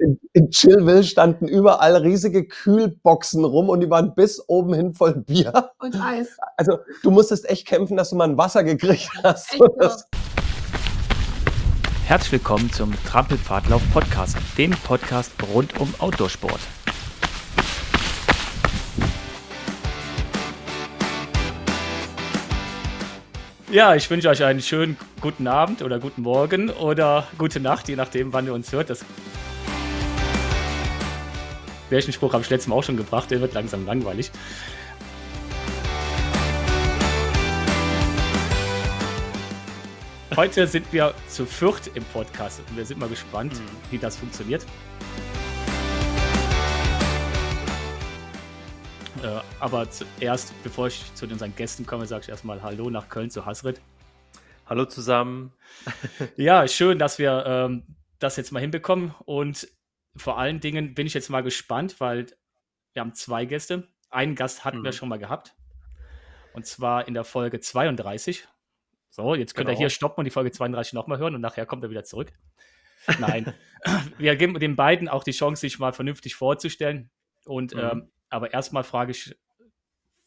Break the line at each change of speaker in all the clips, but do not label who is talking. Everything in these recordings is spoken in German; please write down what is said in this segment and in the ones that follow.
in, in Chillville standen überall riesige Kühlboxen rum und die waren bis oben hin voll Bier.
Und Eis.
Also du musstest echt kämpfen, dass du mal ein Wasser gekriegt hast.
Herzlich willkommen zum Trampelpfadlauf Podcast, dem Podcast rund um Outdoorsport. Ja, ich wünsche euch einen schönen guten Abend oder guten Morgen oder gute Nacht, je nachdem, wann ihr uns hört. Das welchen Spruch habe ich letztes Mal auch schon gebracht? Der wird langsam langweilig. Heute sind wir zu viert im Podcast und wir sind mal gespannt, wie das funktioniert. Äh, aber zuerst, bevor ich zu unseren Gästen komme, sage ich erstmal Hallo nach Köln zu Hasrit.
Hallo zusammen.
Ja, schön, dass wir ähm, das jetzt mal hinbekommen und vor allen Dingen bin ich jetzt mal gespannt, weil wir haben zwei Gäste. Einen Gast hatten wir
Mhm.
schon mal gehabt und zwar in der Folge 32. So, jetzt könnt ihr
Genau.
hier stoppen und die Folge 32 nochmal hören und nachher kommt er wieder zurück. Nein, wir geben den beiden auch die Chance, sich mal vernünftig vorzustellen. Und
Mhm.
ähm, aber erstmal frage ich,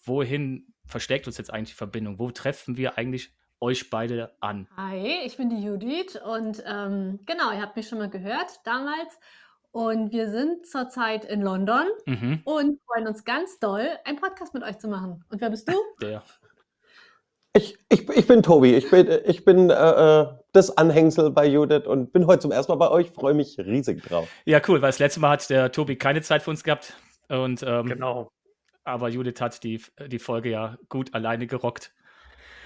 wohin versteckt uns jetzt eigentlich die Verbindung? Wo treffen wir eigentlich euch beide an?
Hi, ich bin die Judith und ähm, genau, ihr habt mich schon mal gehört damals. Und wir sind zurzeit in London
Mhm,
und freuen uns ganz doll, einen Podcast mit euch zu machen. Und wer bist du?
der.
ich, ich, ich bin Tobi, ich bin, ich bin äh, äh, das Anhängsel bei Judith und bin heute zum ersten Mal bei euch, freue mich riesig drauf.
Ja, cool, weil das letzte Mal hat der Tobi keine Zeit für uns gehabt. Und, ähm,
Genau.
Aber Judith hat die, die Folge ja gut alleine gerockt.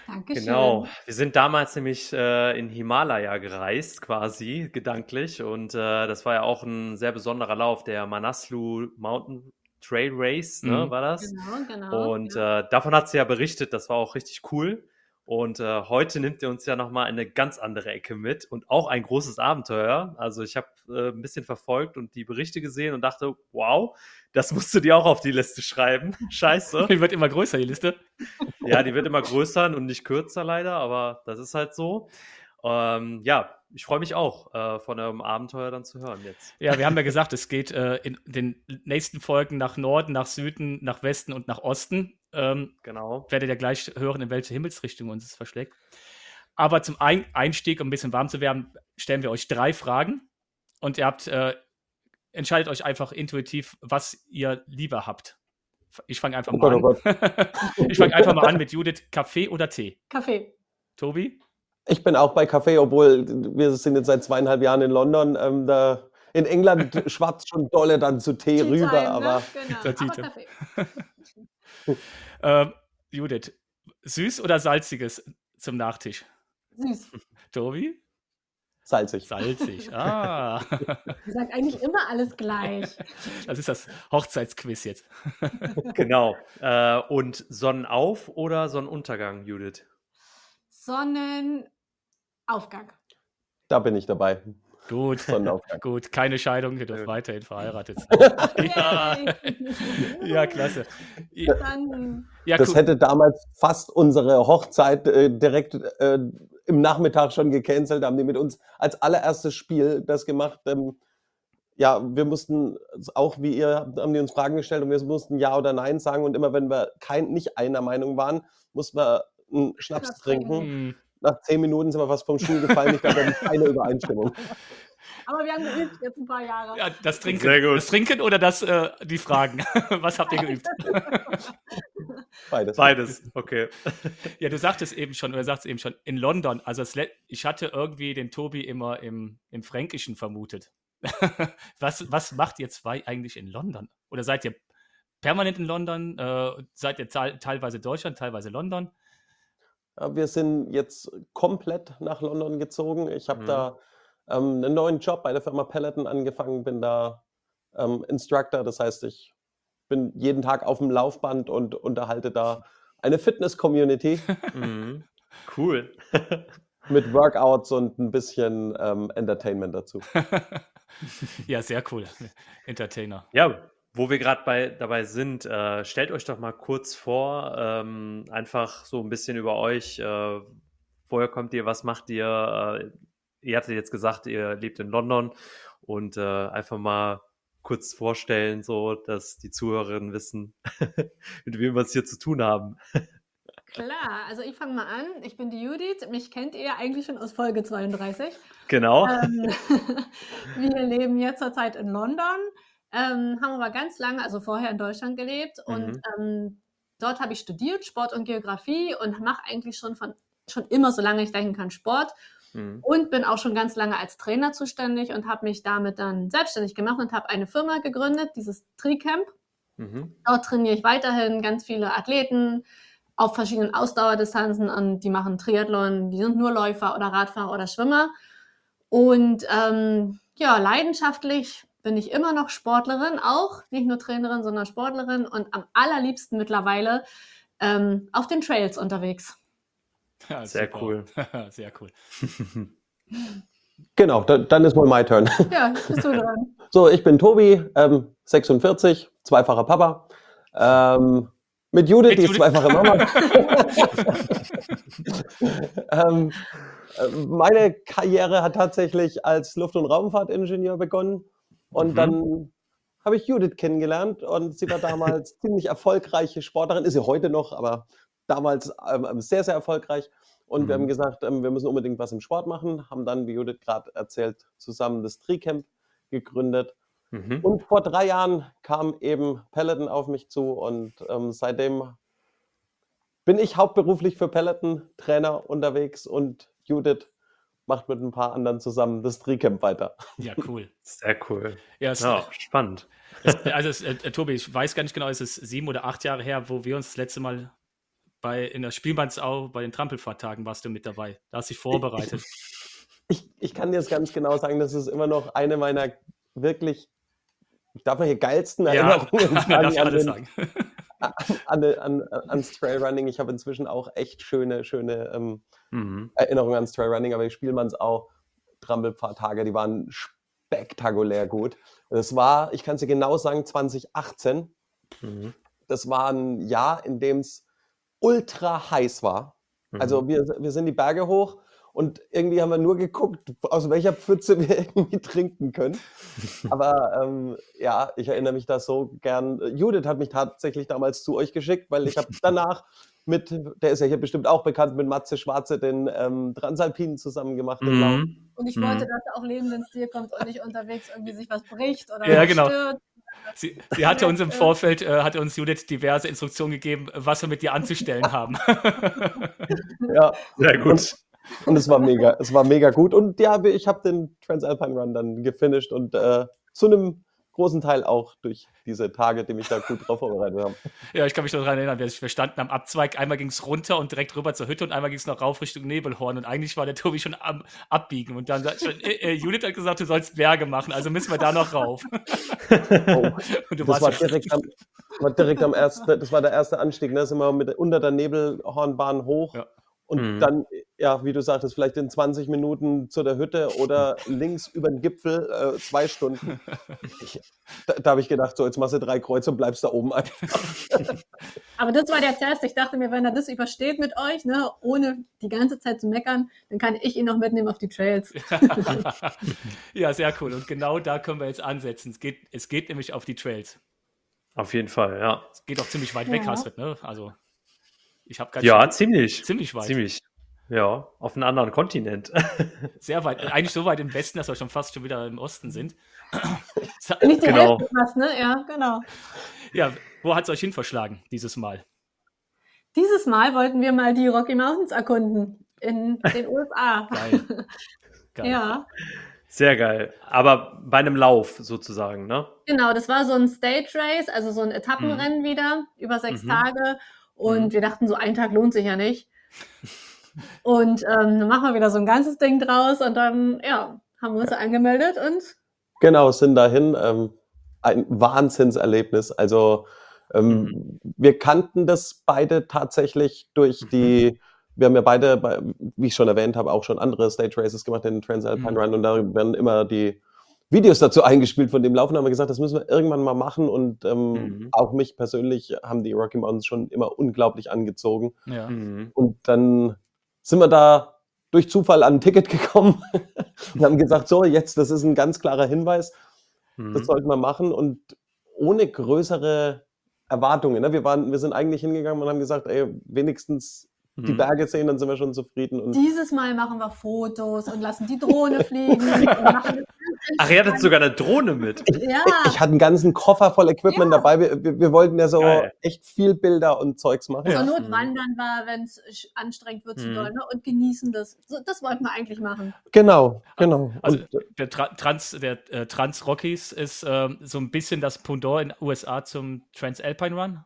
Dankeschön.
Genau. Wir sind damals nämlich äh, in Himalaya gereist, quasi gedanklich. Und äh, das war ja auch ein sehr besonderer Lauf, der Manaslu Mountain Trail Race, ne,
Mhm.
war das?
Genau, genau.
Und
ja.
äh, davon hat sie ja berichtet, das war auch richtig cool. Und äh, heute nimmt ihr uns ja nochmal eine ganz andere Ecke mit und auch ein großes Abenteuer. Also ich habe äh, ein bisschen verfolgt und die Berichte gesehen und dachte, wow, das musst du dir auch auf die Liste schreiben. Scheiße.
Die wird immer größer, die Liste.
Ja, die wird immer größer und nicht kürzer leider, aber das ist halt so. Ähm, ja, ich freue mich auch, äh, von eurem Abenteuer dann zu hören jetzt.
Ja, wir haben ja gesagt, es geht äh, in den nächsten Folgen nach Norden, nach Süden, nach Westen und nach Osten. Ähm,
Genau.
werdet ihr gleich hören, in welche Himmelsrichtung uns es verschlägt. Aber zum ein Einstieg, um ein bisschen warm zu werden, stellen wir euch drei Fragen. Und ihr habt, äh, entscheidet euch einfach intuitiv, was ihr lieber habt. Ich fange einfach
Oh
mal
Gott, oh
an. ich fange einfach mal an mit Judith. Kaffee oder Tee?
Kaffee.
Tobi?
Ich bin auch bei Kaffee, obwohl wir sind jetzt seit zweieinhalb Jahren in London. Ähm, da, in England schwappt schon dolle dann zu Tee
Tea
rüber,
Time,
aber
Ne? Genau. Aber.
Ähm, Judith, süß oder salziges zum Nachtisch?
Süß.
Tobi?
salzig.
Salzig. Ah,
Ich sage eigentlich immer alles gleich.
das ist das Hochzeitsquiz jetzt.
Genau. Äh, und Sonnenauf oder Sonnenuntergang, Judith?
Sonnenaufgang.
Da bin ich dabei.
Gut.
Sonnenaufgang.
Gut, keine Scheidung, ihr dürft weiterhin verheiratet sein. ja, ja, klasse. Ja,
Das
cool.
hätte damals fast unsere Hochzeit äh, direkt äh, im Nachmittag schon gecancelt. Da haben die mit uns als allererstes Spiel das gemacht. Ähm, ja, wir mussten auch, wie ihr, haben die uns Fragen gestellt und wir mussten Ja oder Nein sagen. Und immer wenn wir kein, nicht einer Meinung waren, mussten wir einen Schnaps
Schnaps
trinken.
trinken.
Nach zehn Minuten sind wir fast vom Stuhl gefallen. Ich glaube, da ist keine Übereinstimmung.
aber wir haben geübt jetzt ein paar Jahre.
ja, das Trinken.
Sehr gut.
Das Trinken oder das, äh, die Fragen? Was habt ihr geübt?
Beides.
Beides, okay.
Ja, du sagtest eben schon, oder sagst eben schon, in London, also ich hatte irgendwie den Tobi immer im, im Fränkischen vermutet. was, was macht ihr zwei eigentlich in London? Oder seid ihr permanent in London? Äh, seid ihr teil- teilweise Deutschland, teilweise London?
Ja, Wir sind jetzt komplett nach London gezogen. Ich habe
Mhm.
da ähm, einen neuen Job bei der Firma Peloton angefangen, bin da ähm, Instructor. Das heißt, ich bin jeden Tag auf dem Laufband und unterhalte da eine Fitness-Community
Mhm. Cool.
mit Workouts und ein bisschen ähm, Entertainment dazu.
ja, sehr cool. Entertainer.
Ja, wo wir gerade bei, dabei sind, äh, stellt euch doch mal kurz vor, ähm, einfach so ein bisschen über euch. Äh, woher kommt ihr, was macht ihr? Äh, ihr hattet jetzt gesagt, ihr lebt in London und äh, einfach mal kurz vorstellen, so dass die Zuhörerinnen wissen, mit wem wir es hier zu tun haben.
Klar, also ich fange mal an. Ich bin die Judith. Mich kennt ihr eigentlich schon aus Folge 32.
Genau.
Ähm, wir leben jetzt zurzeit in London, ähm, haben aber ganz lange, also vorher in Deutschland gelebt und
Mhm.
ähm, dort habe ich studiert Sport und Geografie und mache eigentlich schon von schon immer, solange ich denken kann, Sport
Mhm.
und bin auch schon ganz lange als Trainer zuständig und habe mich damit dann selbstständig gemacht und habe eine Firma gegründet, dieses Tricamp.
Mhm.
Dort trainiere ich weiterhin ganz viele Athleten auf verschiedenen Ausdauerdistanzen und die machen Triathlon, die sind nur Läufer oder Radfahrer oder Schwimmer. Und ähm, ja, leidenschaftlich bin ich immer noch Sportlerin, auch nicht nur Trainerin, sondern Sportlerin und am allerliebsten mittlerweile ähm, auf den Trails unterwegs.
Ja,
Sehr
super.
cool.
Sehr cool.
Genau, da, dann ist wohl my turn.
Ja, bist du dran.
So, ich bin Tobi, ähm, 46, zweifacher Papa. Ähm, mit Judith,
Mit
die ist zweifache Mama. ähm, äh, meine Karriere hat tatsächlich als Luft- und Raumfahrtingenieur begonnen. Und
Mhm.
dann habe ich Judith kennengelernt und sie war damals ziemlich erfolgreiche Sportlerin, ist sie heute noch, aber damals ähm, sehr, sehr erfolgreich. Und wir
Mhm.
haben gesagt, ähm, wir müssen unbedingt was im Sport machen, haben dann, wie Judith gerade erzählt, zusammen das Tricamp gegründet.
Mhm.
Und vor drei Jahren kam eben Peloton auf mich zu und ähm, seitdem bin ich hauptberuflich für Peloton Trainer unterwegs und Judith macht mit ein paar anderen zusammen das Tricamp weiter.
Ja, cool.
Sehr cool.
Ja, es,
Ja, spannend.
es, also es, äh, Tobi, ich weiß gar nicht genau, es ist sieben oder acht Jahre her, wo wir uns das letzte Mal bei in der Spielmannsau bei den Trampelfahrttagen warst du mit dabei. Da hast du dich vorbereitet.
Ich, ich kann dir das ganz genau sagen, das ist immer noch eine meiner wirklich, ich darf mal hier geilsten
ja,
Erinnerungen
darf
sagen
ich
an,
alles
den,
sagen.
an, an, ans Trailrunning. Ich habe inzwischen auch echt schöne, schöne ähm,
Mhm.
Erinnerungen ans Trailrunning, aber die Spielmannsau Trampelfahrtage, die waren spektakulär gut. Das war, ich kann es dir genau sagen, 2018.
Mhm.
Das war ein Jahr, in dem es ultra heiß war.
Mhm.
Also wir, wir sind die Berge hoch und irgendwie haben wir nur geguckt, aus welcher Pfütze wir irgendwie trinken können. Aber ähm, ja, ich erinnere mich da so gern. Judith hat mich tatsächlich damals zu euch geschickt, weil ich habe danach mit, der ist ja hier bestimmt auch bekannt, mit Matze Schwarze den ähm, Transalpinen zusammen gemacht.
Mhm.
Und ich
Mhm.
wollte, dass er auch leben, wenn es dir kommt und nicht unterwegs irgendwie sich was bricht oder
Ja,
was
genau.
stört.
Sie, sie hatte uns im Vorfeld, äh, hatte uns Judith diverse Instruktionen gegeben, was wir mit dir anzustellen haben.
Ja,
Sehr gut.
Und es war mega, es war mega gut. Und ja, ich habe den Transalpine Run dann gefinisht und äh, zu einem großen Teil auch durch diese Tage, die mich da gut drauf vorbereitet haben.
ja, ich kann mich noch daran erinnern, wir standen am Abzweig, einmal ging es runter und direkt rüber zur Hütte und einmal ging es noch rauf Richtung Nebelhorn und eigentlich war der Tobi schon am Abbiegen und dann schon, äh, äh, Judith hat gesagt, du sollst Berge machen, also müssen wir da noch rauf.
Oh,
du
das war direkt am, war direkt am ersten, das war der erste Anstieg, ne? Sind wir mit unter der Nebelhornbahn hoch
Ja.
Und
Mhm.
dann, ja, wie du sagtest, vielleicht in 20 Minuten zu der Hütte oder links über den Gipfel äh, zwei Stunden. Ich, da da habe ich gedacht, so jetzt machst du drei Kreuze und bleibst da oben einfach.
Aber das war der Test. Ich dachte mir, wenn er das übersteht mit euch, ne, ohne die ganze Zeit zu meckern, dann kann ich ihn noch mitnehmen auf die Trails.
ja, sehr cool. Und genau da können wir jetzt ansetzen. Es geht, es geht nämlich auf die Trails.
Auf jeden Fall, ja.
Es geht auch ziemlich weit weg,
Ja.
Astrid, ne? Also, ich habe ganz
Ja, ziemlich.
ziemlich weit.
Ziemlich. Ja, auf einem anderen Kontinent.
Sehr weit. Eigentlich so weit im Westen, dass wir schon fast schon wieder im Osten sind.
Nicht die
Genau.
Hälfte fast, ne? Ja, genau.
ja, wo hat es euch hin verschlagen dieses Mal?
Dieses Mal wollten wir mal die Rocky Mountains erkunden in den USA.
Geil. Geil.
Ja,
Sehr geil. Aber bei einem Lauf sozusagen, ne?
genau. Das war so ein Stage Race, also so ein Etappenrennen wieder über sechs
Mhm.
Tage. Und
Mhm.
wir dachten, so ein Tag lohnt sich ja nicht. Und ähm, dann machen wir wieder so ein ganzes Ding draus und dann, ja, haben wir uns angemeldet und
Genau, sind dahin. Ähm, ein Wahnsinnserlebnis. Also ähm,
Mhm.
wir kannten das beide tatsächlich durch
Mhm.
die, wir haben ja beide, bei, wie ich schon erwähnt habe, auch schon andere Stage Races gemacht, den Transalpine
Mhm.
Run und da werden immer die Videos dazu eingespielt von dem Laufen, haben wir gesagt, das müssen wir irgendwann mal machen und ähm,
Mhm.
auch mich persönlich haben die Rocky Mountains schon immer unglaublich angezogen.
Ja.
Mhm.
Und dann sind wir da durch Zufall an ein Ticket gekommen und haben gesagt, so, jetzt, das ist ein ganz klarer Hinweis, das
Mhm.
sollten wir machen und ohne größere Erwartungen. Ne? Wir, waren, wir sind eigentlich hingegangen und haben gesagt, ey, wenigstens die
Mhm.
Berge sehen, dann sind wir schon zufrieden. Und
Dieses Mal machen wir Fotos und lassen die Drohne fliegen. und machen
Ach, ihr hattet sogar eine Drohne mit.
ja,
ich hatte einen ganzen Koffer voll Equipment
Ja.
dabei. Wir, wir, wir wollten ja so
Geil.
echt viel Bilder und Zeugs machen.
zur Not
Mhm.
wandern wir, wenn es anstrengend wird zu
Mhm.
doll, ne? und genießen das. So, das wollten wir eigentlich machen.
Genau, genau.
Also
und, äh,
der Tra Trans, der äh, Trans Rockies ist ähm, so ein bisschen das Pendant in den USA zum Transalpine Run.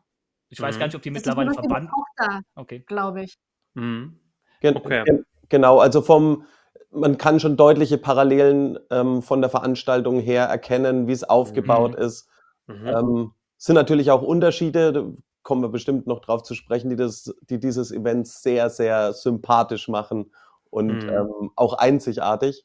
Ich weiß
Mhm.
gar nicht, ob die
Das
mittlerweile verbannt.
auch da,
Okay.
glaube ich.
Mhm.
gen
okay.
gen genau, also vom, man kann schon deutliche Parallelen ähm, von der Veranstaltung her erkennen, wie es aufgebaut ist.
Mhm.
Ähm, sind natürlich auch Unterschiede, da kommen wir bestimmt noch drauf zu sprechen, die, das, die dieses Event sehr, sehr sympathisch machen und
Mhm.
ähm, auch einzigartig.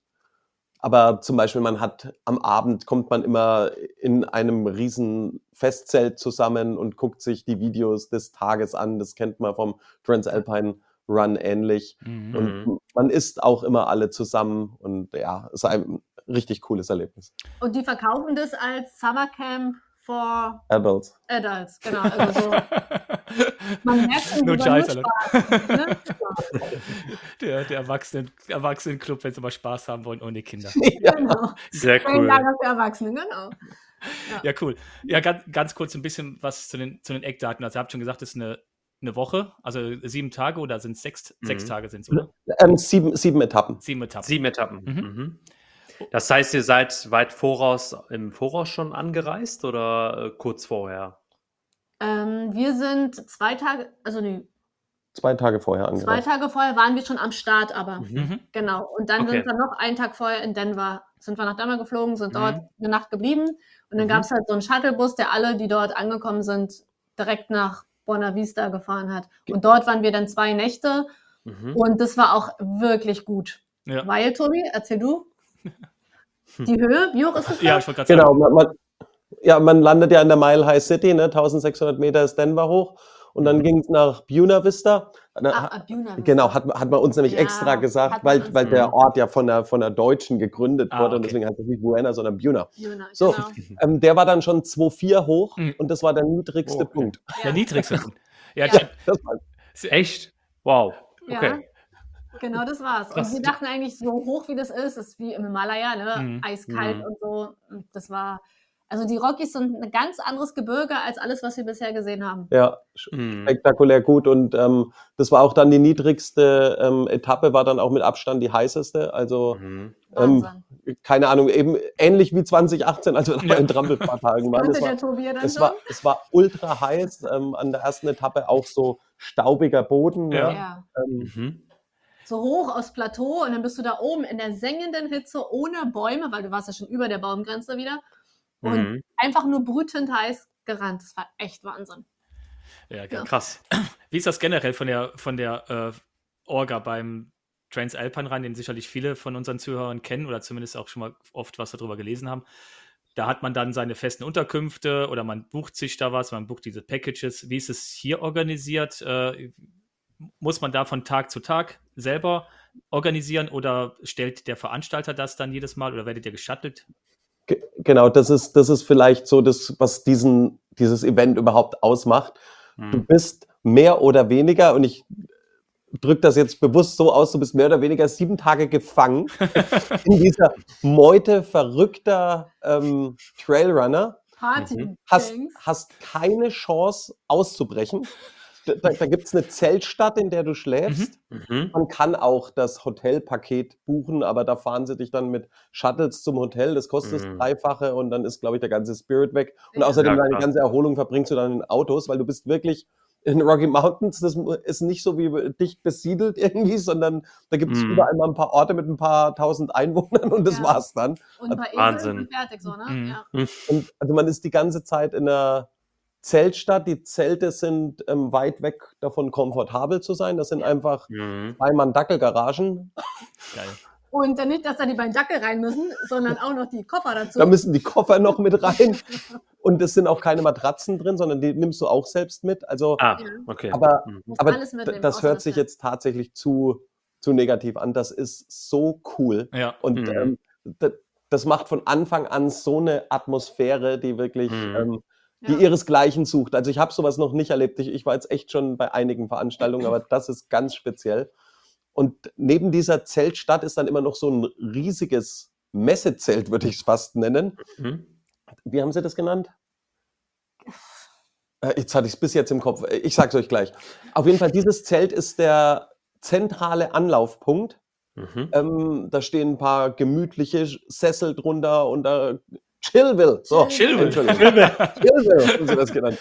Aber zum Beispiel, man hat am Abend kommt man immer in einem riesen Festzelt zusammen und guckt sich die Videos des Tages an. Das kennt man vom Transalpine Run ähnlich.
Mhm.
Und man isst auch immer alle zusammen und ja, es ist ein richtig cooles Erlebnis.
Und die verkaufen das als Summercamp for
Adults.
Adults. Genau. Also so, man merkt schon,
Nur
nur
Scheiße,
Spaß. Ne?
der, der Erwachsenen, Erwachsenenclub, wenn sie mal Spaß haben wollen, ohne Kinder.
Ja.
Genau.
Sehr cool.
Lager für Erwachsene, genau.
Ja, cool. Ja, ganz, ganz kurz ein bisschen was zu den, zu den Eckdaten. Also, ihr habt schon gesagt, es ist eine, eine Woche, also sieben Tage oder sind es sechs,
Mhm.
sechs Tage sind es, oder?
Ähm, sieben, sieben Etappen.
Sieben Etappen.
Sieben Etappen.
Mhm.
Mhm. Das heißt, ihr seid weit voraus im Voraus schon angereist oder äh, kurz vorher?
Ähm, wir sind zwei Tage, also nee,
Zwei Tage vorher
zwei
angereist.
Tage vorher waren wir schon am Start, aber
Mhm.
Mhm.
genau. Und dann
Okay.
sind wir noch einen Tag vorher in Denver, sind wir nach Denver geflogen, sind
Mhm.
dort eine Nacht geblieben. Und dann
Mhm.
gab es halt so einen Shuttlebus, der alle, die dort angekommen sind, direkt nach Buena Vista gefahren hat. Und dort waren wir dann zwei Nächte
Mhm.
und das war auch wirklich gut.
Ja.
Weil, Tobi, erzähl du. Die Höhe, wie hoch ist das?
ja, ich wollte gerade
Genau,
sagen.
man, man, ja, man landet ja in der Mile High City, ne? 1600 Meter ist Denver hoch. Und dann ging es nach Buena Vista. Da-
Ah, Buena Vista.
Genau, hat, hat man uns nämlich
Ja,
extra gesagt, weil,
uns
weil der. Ort ja von der, von der Deutschen gegründet
Ah,
wurde und
okay.
deswegen heißt es nicht Buena, sondern Buena.
Buena,
So.
genau.
Ähm, der war dann schon 2,4 hoch
Mhm.
und das war der niedrigste
Oh, okay.
Punkt.
Der niedrigste. Ja,
Ja.
tja,
Das war,
Echt? Wow.
Ja,
Okay.
genau das war's. Und wir dachten eigentlich, so hoch wie das ist, ist wie im Himalaya, ne?
Mhm.
eiskalt
Mhm.
und so. Und Das war, also die Rockies sind ein ganz anderes Gebirge als alles, was wir bisher gesehen haben.
ja,
Mhm.
spektakulär gut und ähm, das war auch dann die niedrigste ähm, Etappe, war dann auch mit Abstand die heißeste. Also
Mhm.
ähm, keine Ahnung, eben ähnlich wie 2018, als wir da
Ja.
in Trampelpartagen waren. Es war, es war, es war ultra heiß, ähm, an der ersten Etappe auch so staubiger Boden.
Ja.
Ja.
ja.
Ähm,
Mhm.
So hoch aufs Plateau und dann bist du da oben in der sengenden Hitze ohne Bäume, weil du warst ja schon über der Baumgrenze wieder. Und
Mhm.
einfach nur brütend heiß gerannt. Das war echt Wahnsinn.
ja, geil.
Krass.
Wie ist das generell von der, von der äh, Orga beim Transalpine Run, den sicherlich viele von unseren Zuhörern kennen oder zumindest auch schon mal oft was darüber gelesen haben? Da hat man dann seine festen Unterkünfte oder man bucht sich da was, man bucht diese Packages. Wie ist es hier organisiert? Äh, muss man da von Tag zu Tag selber organisieren oder stellt der Veranstalter das dann jedes Mal oder werdet ihr geschattelt?
Ge- Genau, das ist, das ist vielleicht so das, was diesen, dieses Event überhaupt ausmacht. Du
Mhm.
bist mehr oder weniger, und ich drücke das jetzt bewusst so aus, du bist mehr oder weniger sieben Tage gefangen in dieser Meute verrückter ähm, Trailrunner.
Party.
Mhm.
Hast, hast keine Chance auszubrechen. Da, da, gibt es eine Zeltstadt, in der du schläfst.
Mhm.
Man kann auch das Hotelpaket buchen, aber da fahren sie dich dann mit Shuttles zum Hotel. Das kostet das
Mhm.
Dreifache und dann ist, glaube ich, der ganze Spirit weg. Und außerdem
Ja,
deine ganze Erholung verbringst du dann in Autos, weil du bist wirklich in Rocky Mountains. Das ist nicht so wie dicht besiedelt irgendwie, sondern da gibt es
Mhm.
überall mal ein paar Orte mit ein paar tausend Einwohnern und das
Ja.
war's dann.
Und bei
Wahnsinn.
Esel fertig so, ne?
Mhm.
Ja.
Und also man ist die ganze Zeit in einer Zeltstadt. Die Zelte sind ähm, weit weg davon, komfortabel zu sein. Das sind einfach
Mhm.
zweimal Dackelgaragen.
Geil.
Und dann nicht, dass da die beiden Dackel rein müssen, sondern auch noch die Koffer dazu.
Da müssen die Koffer noch mit rein. Und es sind auch keine Matratzen drin, sondern die nimmst du auch selbst mit. Also,
Ah, okay.
aber,
Mhm.
Aber das hört sich jetzt tatsächlich zu zu negativ an. Das ist so cool.
Ja.
Und
Mhm.
ähm, das, das macht von Anfang an so eine Atmosphäre, die wirklich,
Mhm.
ähm, die
Ja.
ihresgleichen sucht. Also ich habe sowas noch nicht erlebt. Ich, ich war jetzt echt schon bei einigen Veranstaltungen, aber das ist ganz speziell. Und neben dieser Zeltstadt ist dann immer noch so ein riesiges Messezelt, würde ich es fast nennen.
Mhm.
Wie haben Sie das genannt? Äh, Jetzt hatte ich es bis jetzt im Kopf. Ich sage es euch gleich. Auf jeden Fall, dieses Zelt ist der zentrale Anlaufpunkt.
Mhm.
Ähm, da stehen ein paar gemütliche Sessel drunter und da Chillville. So,
Chillville.
Entschuldigung. Chillville, haben sie das genannt.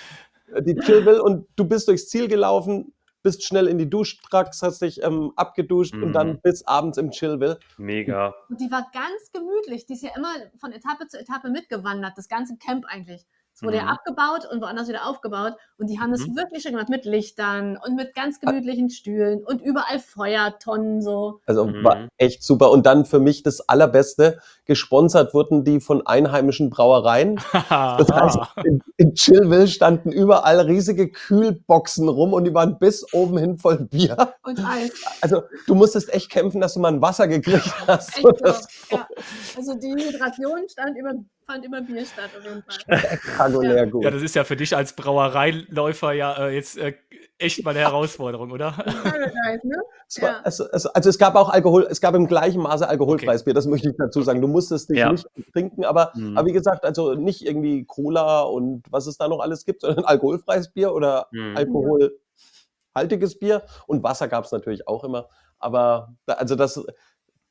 Die Chillville und du bist durchs Ziel gelaufen, bist schnell in die Duschtracks, hast dich ähm, abgeduscht und
Mhm.
dann bis abends im Chillville.
Mega.
Und die war ganz gemütlich. Die ist ja immer von Etappe zu Etappe mitgewandert, das ganze Camp eigentlich. Es wurde
Mhm.
ja abgebaut und woanders wieder aufgebaut. Und die haben das
Mhm.
wirklich schön gemacht mit Lichtern und mit ganz gemütlichen Stühlen und überall Feuertonnen so.
Also
Mhm.
war echt super. Und dann für mich das Allerbeste, gesponsert wurden die von einheimischen Brauereien. Das heißt, in, in Chillville standen überall riesige Kühlboxen rum und die waren bis oben hin voll Bier.
Und Eis.
Also du musstest echt kämpfen, dass du mal ein Wasser gekriegt hast.
Echt so. Ja. Also die Hydration stand über, fand immer Bier statt auf jeden Fall.
spektakulär gut.
ja, das ist ja für dich als Brauereiläufer ja äh, jetzt äh, echt mal eine Herausforderung, oder?
Paradise, ne?
Es war,
Ja.
es, es, also es gab auch Alkohol, es gab im gleichen Maße alkoholfreies Bier, das möchte ich dazu sagen. Du musstest dich
Ja.
nicht trinken, aber,
Mhm.
aber wie gesagt, also nicht irgendwie Cola und was es da noch alles gibt, sondern alkoholfreies Bier oder
Mhm.
alkoholhaltiges Bier und Wasser gab es natürlich auch immer. Aber da, also das,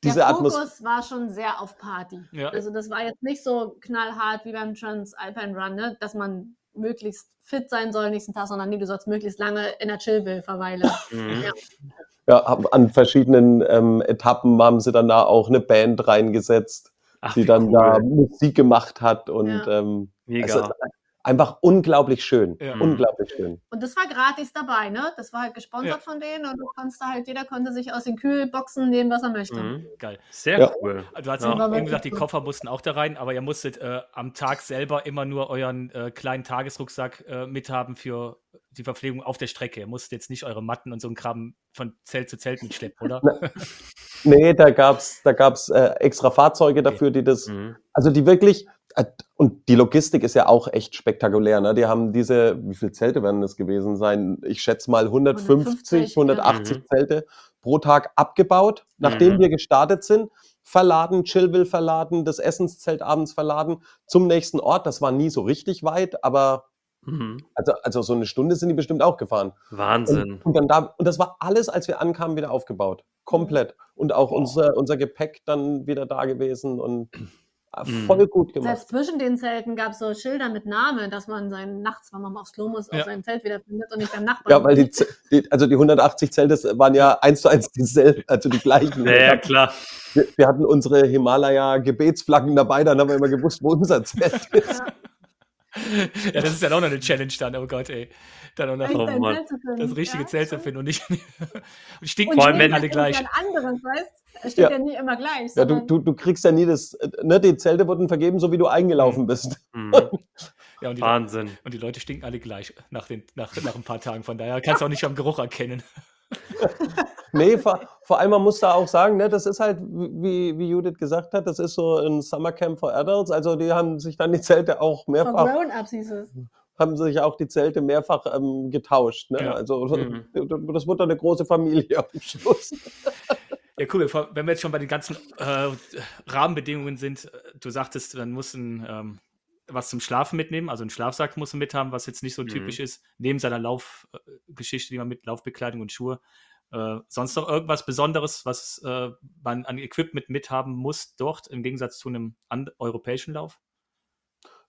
diese
Der. Fokus war schon sehr auf Party.
Ja.
Also das war jetzt nicht so knallhart wie beim Transalpine Run, ne? dass man möglichst fit sein soll nächsten Tag, sondern nee, du sollst möglichst lange in der Chillville verweilen.
Mhm.
Ja.
Ja, an verschiedenen ähm, Etappen haben sie dann da auch eine Band reingesetzt,
Ach,
die dann
cool.
da Musik gemacht hat und
Ja.
ähm,
Mega.
also einfach unglaublich schön.
Ja.
Unglaublich schön.
Und das war gratis dabei, ne? Das war halt gesponsert
Ja.
von denen und du konntest da halt, jeder konnte sich aus den Kühlboxen nehmen, was er möchte.
Mhm.
Geil.
Sehr
Ja.
cool.
Du hast
Ja.
eben gesagt, die Koffer mussten auch da rein, aber ihr musstet äh, am Tag selber immer nur euren äh, kleinen Tagesrucksack äh, mithaben für die Verpflegung auf der Strecke. Ihr musstet jetzt nicht eure Matten und so ein Kram von Zelt zu Zelt mitschleppen, oder?
Nee, da gab's da gab's äh, extra Fahrzeuge dafür, die das,
Mhm.
also die wirklich, und die Logistik ist ja auch echt spektakulär. Ne? Die haben diese, wie viele Zelte werden das gewesen sein? Ich schätze mal 150,
150,
180
ja.
Zelte pro Tag abgebaut, nachdem
Mhm.
wir gestartet sind. Verladen, Chillville verladen, das Essenszelt abends verladen zum nächsten Ort. Das war nie so richtig weit, aber
Mhm.
also, also so eine Stunde sind die bestimmt auch gefahren.
Wahnsinn.
Und, und, dann da, und das war alles, als wir ankamen, wieder aufgebaut. Komplett. Und auch unser, unser Gepäck dann wieder da gewesen und äh,
Mhm.
Voll gut gemacht.
Selbst zwischen den Zelten gab es so Schilder mit Namen, dass man seinen nachts, wenn man mal aufs Klo muss,
Ja.
auf seinem Zelt wieder findet und nicht beim Nachbarn.
Ja, weil die, die, also die 180 Zelte waren ja eins zu eins dieselben, also die gleichen.
Ja, ja, klar.
Wir, wir hatten unsere Himalaya-Gebetsflaggen dabei, dann haben wir immer gewusst, wo unser Zelt ist.
ja, das ist ja auch noch eine Challenge dann, oh Gott, ey. Dann auch noch
Oh Mann.
Das richtige
Ja,
Zelt zu finden und nicht. und stinken
Und
vor allem
wenn-
alle gleich.
ja ein anderes, weißt Es steht ja.
Ja.
nie immer gleich.
Ja, du, du, du kriegst ja nie das, äh, ne, die Zelte wurden vergeben, so wie du eingelaufen bist.
Mhm.
Ja, und
Wahnsinn.
und die Leute stinken alle gleich nach, den, nach, nach ein paar Tagen. Von daher kannst du auch nicht am Geruch erkennen.
Nee, vor, vor allem, man muss da auch sagen, ne, das ist halt, wie, wie Judith gesagt hat, das ist so ein Summercamp for Adults. Also die haben sich dann die Zelte auch
Von
mehrfach,
Grown-Ups hieß es.
haben sich auch die Zelte mehrfach ähm, getauscht. Ne?
Ja.
Also
Mhm.
das wird dann eine große Familie am Schluss.
Ja, cool. Bevor- Wenn wir jetzt schon bei den ganzen äh, Rahmenbedingungen sind, äh, du sagtest, man muss ein, ähm, was zum Schlafen mitnehmen, also einen Schlafsack muss man mithaben, was jetzt nicht so
Mhm.
typisch ist, neben seiner Laufgeschichte, die man mit Laufbekleidung und Schuhe. Äh, sonst noch irgendwas Besonderes, was äh, man an Equipment mithaben muss dort, im Gegensatz zu einem europäischen Lauf?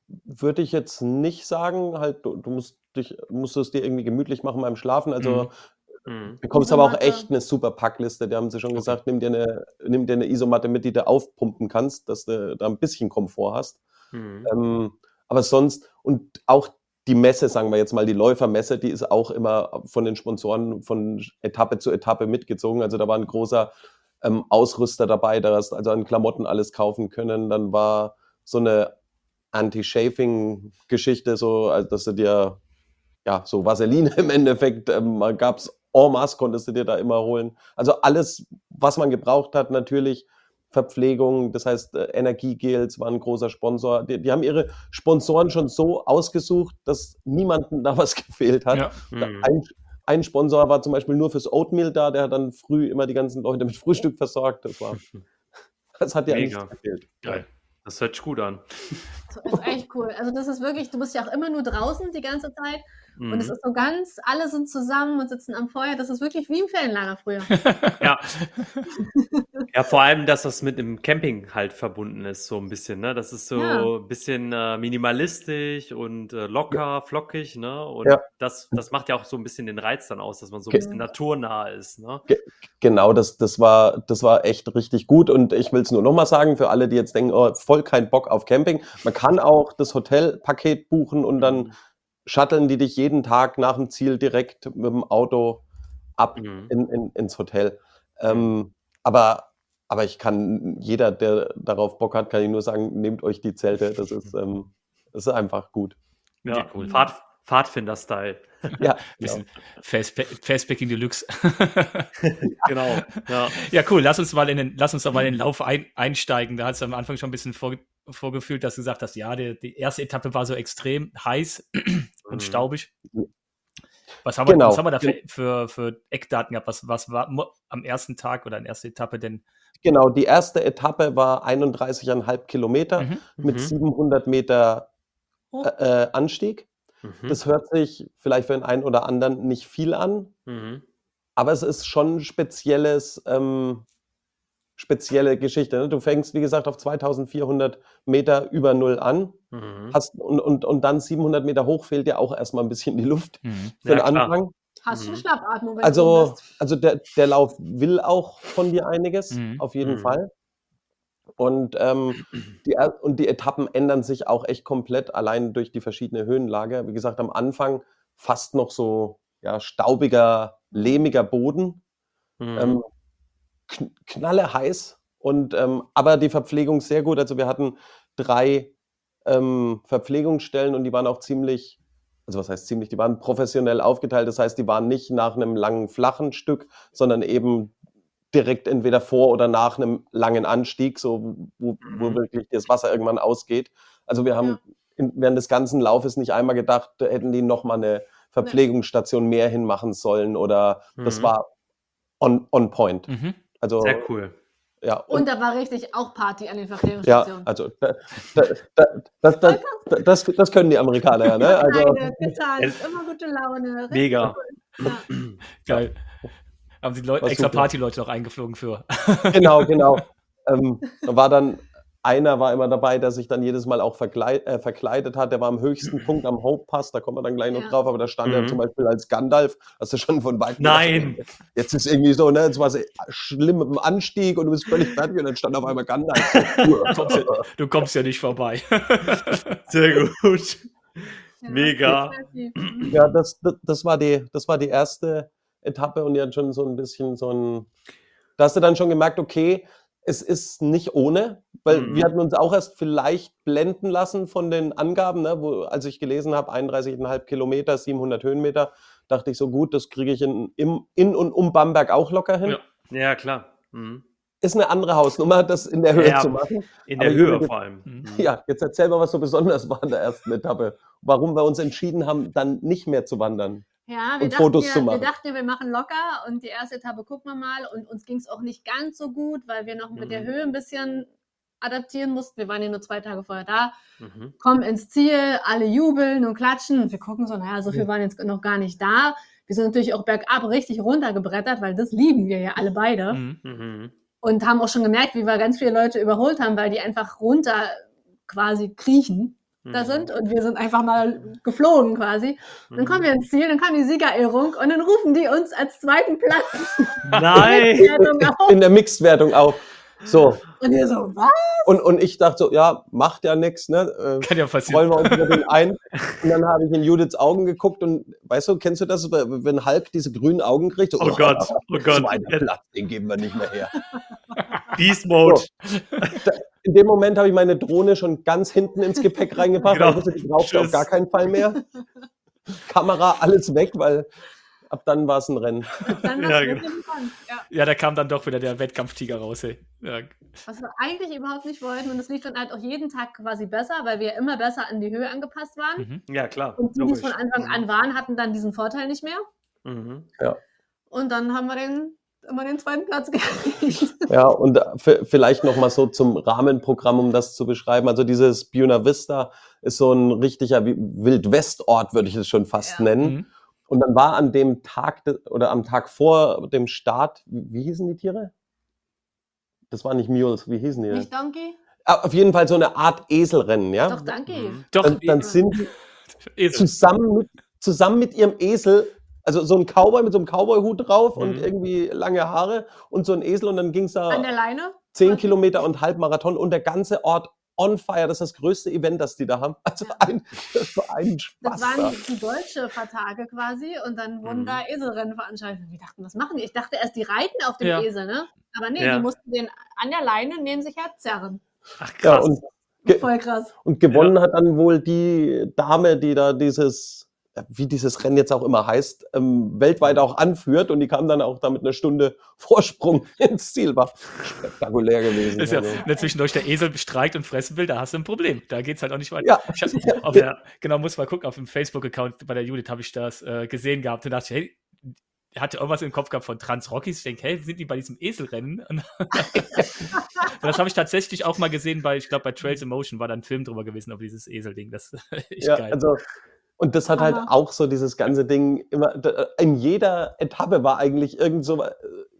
Würde ich jetzt nicht sagen, halt, du, du musst dich, musst es dir irgendwie gemütlich machen beim Schlafen. Also
Mhm.
bekommst aber auch echt eine super Packliste. Da haben sie schon gesagt, nimm dir eine, nimm dir eine Isomatte mit, die du aufpumpen kannst, dass du da ein bisschen Komfort hast.
Mhm.
Ähm, aber sonst, und auch die Messe, sagen wir jetzt mal, die Läufermesse, die ist auch immer von den Sponsoren von Etappe zu Etappe mitgezogen. Also da war ein großer ähm, Ausrüster dabei, da hast also an Klamotten alles kaufen können. Dann war so eine Anti-Chafing-Geschichte, so, also dass du dir ja so Vaseline im Endeffekt, ähm, gab es en masse konntest du dir da immer holen. Also alles, was man gebraucht hat, natürlich Verpflegung, das heißt äh, Energiegels war ein großer Sponsor. Die, die, haben ihre Sponsoren schon so ausgesucht, dass niemandem da was gefehlt hat. Ja. Mhm. Ein, ein, Sponsor war zum Beispiel nur fürs Oatmeal da, der hat dann früh immer die ganzen Leute mit Frühstück versorgt. Das war, das hat ja nichts gefehlt.
Geil. Das hört sich gut an.
Das ist echt cool. Also das ist wirklich, du bist ja auch immer nur draußen die ganze Zeit. Mhm. Und es mhm. ist so ganz, alle sind zusammen und sitzen am Feuer. Das ist wirklich wie im Ferienlager früher.
ja. ja, vor allem, dass das mit dem Camping halt verbunden ist, so ein bisschen. Ne? Das ist so ja. ein bisschen äh, minimalistisch und äh, locker, ja. flockig. Ne? Und ja. das, das macht ja auch so ein bisschen den Reiz dann aus, dass man so ein bisschen naturnah ist. Ne?
genau, das, das, war, das war echt richtig gut. Und ich will es nur nochmal sagen, für alle, die jetzt denken, oh, voll kein Bock auf Camping. Man kann auch das Hotelpaket buchen und dann mhm shutteln die dich jeden Tag nach dem Ziel direkt mit dem Auto ab mhm. in, in, ins Hotel. Ähm, aber, aber ich kann, jeder, der darauf Bock hat, kann ich nur sagen, nehmt euch die Zelte. Das ist, ähm, das ist einfach gut.
Ja, cool. Fahrt, Pfadfinder-Style.
Ja, bisschen genau. Fastpacking Deluxe. genau. Ja. ja, cool. Lass uns mal in den, lass uns doch mal in den Lauf ein, einsteigen. Da hast du am Anfang schon ein bisschen vor, vorgefühlt, dass du gesagt hast, ja, die, die erste Etappe war so extrem heiß und mhm. staubig. Was haben, wir, genau. was haben wir da für, für, für, Eckdaten gehabt? Was, was war am ersten Tag oder in der ersten Etappe denn?
Genau, die erste Etappe war 31,5 Kilometer mhm. mit 700 mhm. Meter oh. äh, äh, Anstieg. Mhm. Das hört sich vielleicht für den einen oder anderen nicht viel an, mhm. aber es ist schon ein spezielles, ähm, spezielle Geschichte. Ne? Du fängst, wie gesagt, auf 2400 Meter über Null an mhm. hast, und, und, und dann 700 Meter hoch fehlt dir auch erstmal ein bisschen die Luft mhm. für ja, den Anfang.
Hast du mhm. Schnappatmung?
Also, also der, der Lauf will auch von dir einiges, mhm. auf jeden mhm. Fall. Und, ähm, die, und die Etappen ändern sich auch echt komplett, allein durch die verschiedene Höhenlage. Wie gesagt, am Anfang fast noch so ja, staubiger, lehmiger Boden. Mhm. Ähm, knalle heiß. Und, ähm, aber die Verpflegung sehr gut. Also wir hatten drei ähm, Verpflegungsstellen und die waren auch ziemlich, also was heißt ziemlich, die waren professionell aufgeteilt. Das heißt, die waren nicht nach einem langen, flachen Stück, sondern eben direkt entweder vor oder nach einem langen Anstieg, so wo, wo mhm. wirklich das Wasser irgendwann ausgeht. Also wir haben ja. in, während des ganzen Laufes nicht einmal gedacht, hätten die noch mal eine Verpflegungsstation mehr hinmachen sollen oder mhm. das war on, on point.
Mhm. Also, Sehr cool.
Ja, und, und, da war richtig auch Party an den Verpflegungsstationen.
Ja, also da, da, da, das, das, können die Amerikaner ja, ne? Also,
Nein, total, immer gute Laune.
Mega. Ja.
Geil. Haben sie Leute, extra Partyleute noch eingeflogen für.
Genau, genau. ähm, war dann, einer war immer dabei, der sich dann jedes Mal auch äh, verkleidet hat. Der war am höchsten Punkt am Hope Pass, da kommen wir dann gleich noch ja. drauf, aber da stand mhm. er zum Beispiel als Gandalf, hast du schon von weitem
Nein!
Gedacht, jetzt ist irgendwie so, ne, jetzt war es schlimm mit dem Anstieg und du bist völlig fertig und dann stand auf einmal Gandalf.
du, kommst ja, du kommst ja nicht vorbei.
Sehr gut. Mega.
Ja, das, das, das, war die, das war die erste Etappe und ja schon so ein bisschen so ein, da hast du dann schon gemerkt, okay, es ist nicht ohne, weil mhm. wir hatten uns auch erst vielleicht blenden lassen von den Angaben, ne, wo, als ich gelesen habe, 31,5 Kilometer, 700 Höhenmeter, dachte ich so, gut, das kriege ich in, im, in und um Bamberg auch locker hin.
Ja, ja klar. Mhm.
Ist eine andere Hausnummer, das in der Höhe ja, zu machen.
In der Aber Höhe vor allem.
Mhm. Ja, jetzt erzähl mal, was so besonders war in der ersten Etappe. Warum wir uns entschieden haben, dann nicht mehr zu wandern.
Ja, wir, dachten, Fotos wir, zu machen. wir dachten, wir machen locker und die erste Etappe gucken wir mal. Und uns ging es auch nicht ganz so gut, weil wir noch mit mhm. der Höhe ein bisschen adaptieren mussten. Wir waren ja nur zwei Tage vorher da, mhm. kommen ins Ziel, alle jubeln und klatschen. Und wir gucken so, naja, so viel ja. waren jetzt noch gar nicht da. Wir sind natürlich auch bergab richtig runtergebrettert, weil das lieben wir ja alle beide. Mhm. mhm. Und haben auch schon gemerkt, wie wir ganz viele Leute überholt haben, weil die einfach runter quasi kriechen da mhm. sind und wir sind einfach mal geflogen quasi. Dann kommen wir ins Ziel, dann kam die Siegerehrung und dann rufen die uns als zweiten Platz
Nein.
in der Mixed-Wertung auf. So.
Und ihr so, was?
Und, und ich dachte so, ja, macht ja nichts, ne?
Äh, Kann ja passieren.
Wollen wir uns über den ein. Und dann habe ich in Judiths Augen geguckt und weißt du, kennst du das, wenn Hulk diese grünen Augen kriegt?
So, oh, oh Gott, oh Gott.
Platz, den geben wir nicht mehr her.
Beast Mode. So
in dem Moment habe ich meine Drohne schon ganz hinten ins Gepäck reingepackt, genau. weil ich wusste, die braucht auf gar keinen Fall mehr. Kamera, alles weg, weil ab dann war es ein Rennen.
Dann
Ja,
ja,
genau.
ja.
Ja, da kam dann doch wieder der Wettkampftiger raus. Ey. Ja.
Was wir eigentlich überhaupt nicht wollten. Und es lief dann halt auch jeden Tag quasi besser, weil wir immer besser an die Höhe angepasst waren.
Mhm.
Ja, klar.
Und die, die es von. Anfang an waren, hatten dann diesen Vorteil nicht mehr.
Mhm.
Und dann haben wir den, immer den zweiten Platz gekriegt.
Ja, und v- vielleicht noch mal so zum Rahmenprogramm, um das zu beschreiben. Also dieses Buena Vista ist so ein richtiger Wi- Wildwestort, würde ich es schon fast
Ja.
nennen.
Mhm.
Und dann war an dem Tag de- oder am Tag vor dem Start, wie, hießen die Tiere? Das waren nicht Mules, wie hießen die?
Nicht Donkey?
Ah, auf jeden Fall so eine Art Eselrennen, ja?
Doch, Donkey.
Mhm.
Doch,
Dann, dann sind zusammen mit, zusammen mit ihrem Esel, also so ein Cowboy mit so einem Cowboy-Hut drauf und
Mhm.
irgendwie lange Haare und so ein Esel und dann ging es da
An der Leine?
10 Kilometer und Halbmarathon und der ganze Ort on fire. Das ist das größte Event, das die da haben. Also
Ja.
ein, das war ein Spaß.
Das waren
da.
die, deutsche Vertage quasi und dann wurden
Mhm.
da Eselrennen veranstaltet. Wir dachten, was machen die? Ich dachte erst, die reiten auf dem
Ja.
Esel, ne? Aber nee,
Ja.
die mussten den an der Leine neben sich herzerren.
Ach,
Ja,
krass.
und, Ge-
Voll krass.
und gewonnen hat dann wohl die Dame, die da dieses, ja, wie dieses Rennen jetzt auch immer heißt, ähm, weltweit auch anführt und die kam dann auch da mit einer Stunde Vorsprung ins Ziel. War spektakulär gewesen.
Ist ja,
also.
wenn zwischendurch der Esel bestreikt und fressen will, da hast du ein Problem. Da geht es halt auch nicht weiter.
Ja.
Hab,
Ja.
Genau, muss mal gucken, auf dem Facebook-Account bei der Judith habe ich das äh, gesehen gehabt und dachte, hey, hatte irgendwas im Kopf gehabt von Trans Rockies. Ich denke, hey, sind die bei diesem Eselrennen? Das habe ich tatsächlich auch mal gesehen bei, ich glaube, bei Trails in Motion war da ein Film drüber gewesen auf dieses Eselding. Das ist
Ja,
geil.
also und das hat halt
Hammer.
auch so dieses ganze Ding immer da- in jeder Etappe war eigentlich irgend so äh,